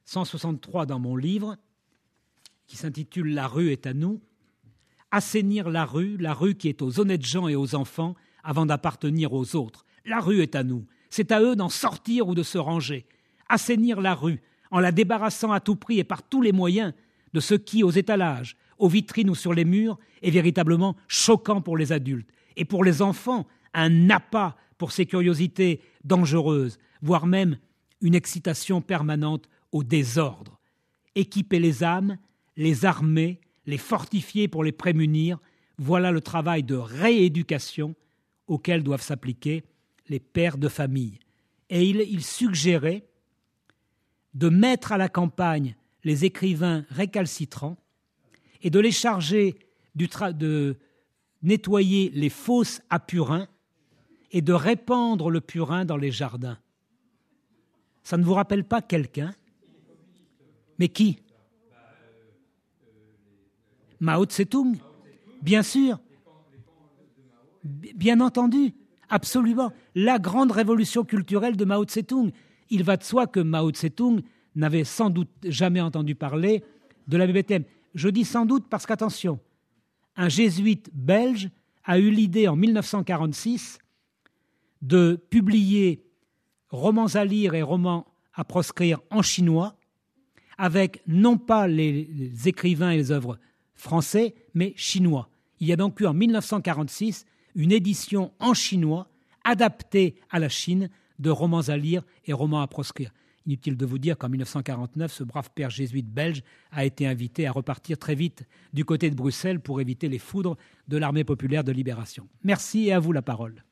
163 dans mon livre, qui s'intitule La rue est à nous, assainir la rue, la rue qui est aux honnêtes gens et aux enfants, avant d'appartenir aux autres. La rue est à nous. C'est à eux d'en sortir ou de se ranger. Assainir la rue, en la débarrassant à tout prix et par tous les moyens de ce qui, aux étalages, aux vitrines ou sur les murs, est véritablement choquant pour les adultes. Et pour les enfants, un appât pour ces curiosités dangereuses, voire même une excitation permanente au désordre. Équiper les âmes, les armer, les fortifier pour les prémunir, voilà le travail de rééducation auquel doivent s'appliquer les pères de famille. Et il, suggérait de mettre à la campagne les écrivains récalcitrants et de les charger de nettoyer les fosses à purin et de répandre le purin dans les jardins. Ça ne vous rappelle pas quelqu'un? Mais qui? Mao Tse-tung Bien sûr. Bien entendu. Absolument. La grande révolution culturelle de Mao Tse-tung. Il va de soi que Mao Tse-tung n'avait sans doute jamais entendu parler de la BBTM. Je dis sans doute parce qu'attention, un jésuite belge a eu l'idée en 1946 de publier romans à lire et romans à proscrire en chinois, avec non pas les, écrivains et les œuvres français, mais chinois. Il y a donc eu en 1946 une édition en chinois adaptée à la Chine de romans à lire et romans à proscrire. Inutile de vous dire qu'en 1949, ce brave père jésuite belge a été invité à repartir très vite du côté de Bruxelles pour éviter les foudres de l'armée populaire de libération. Merci et à vous la parole.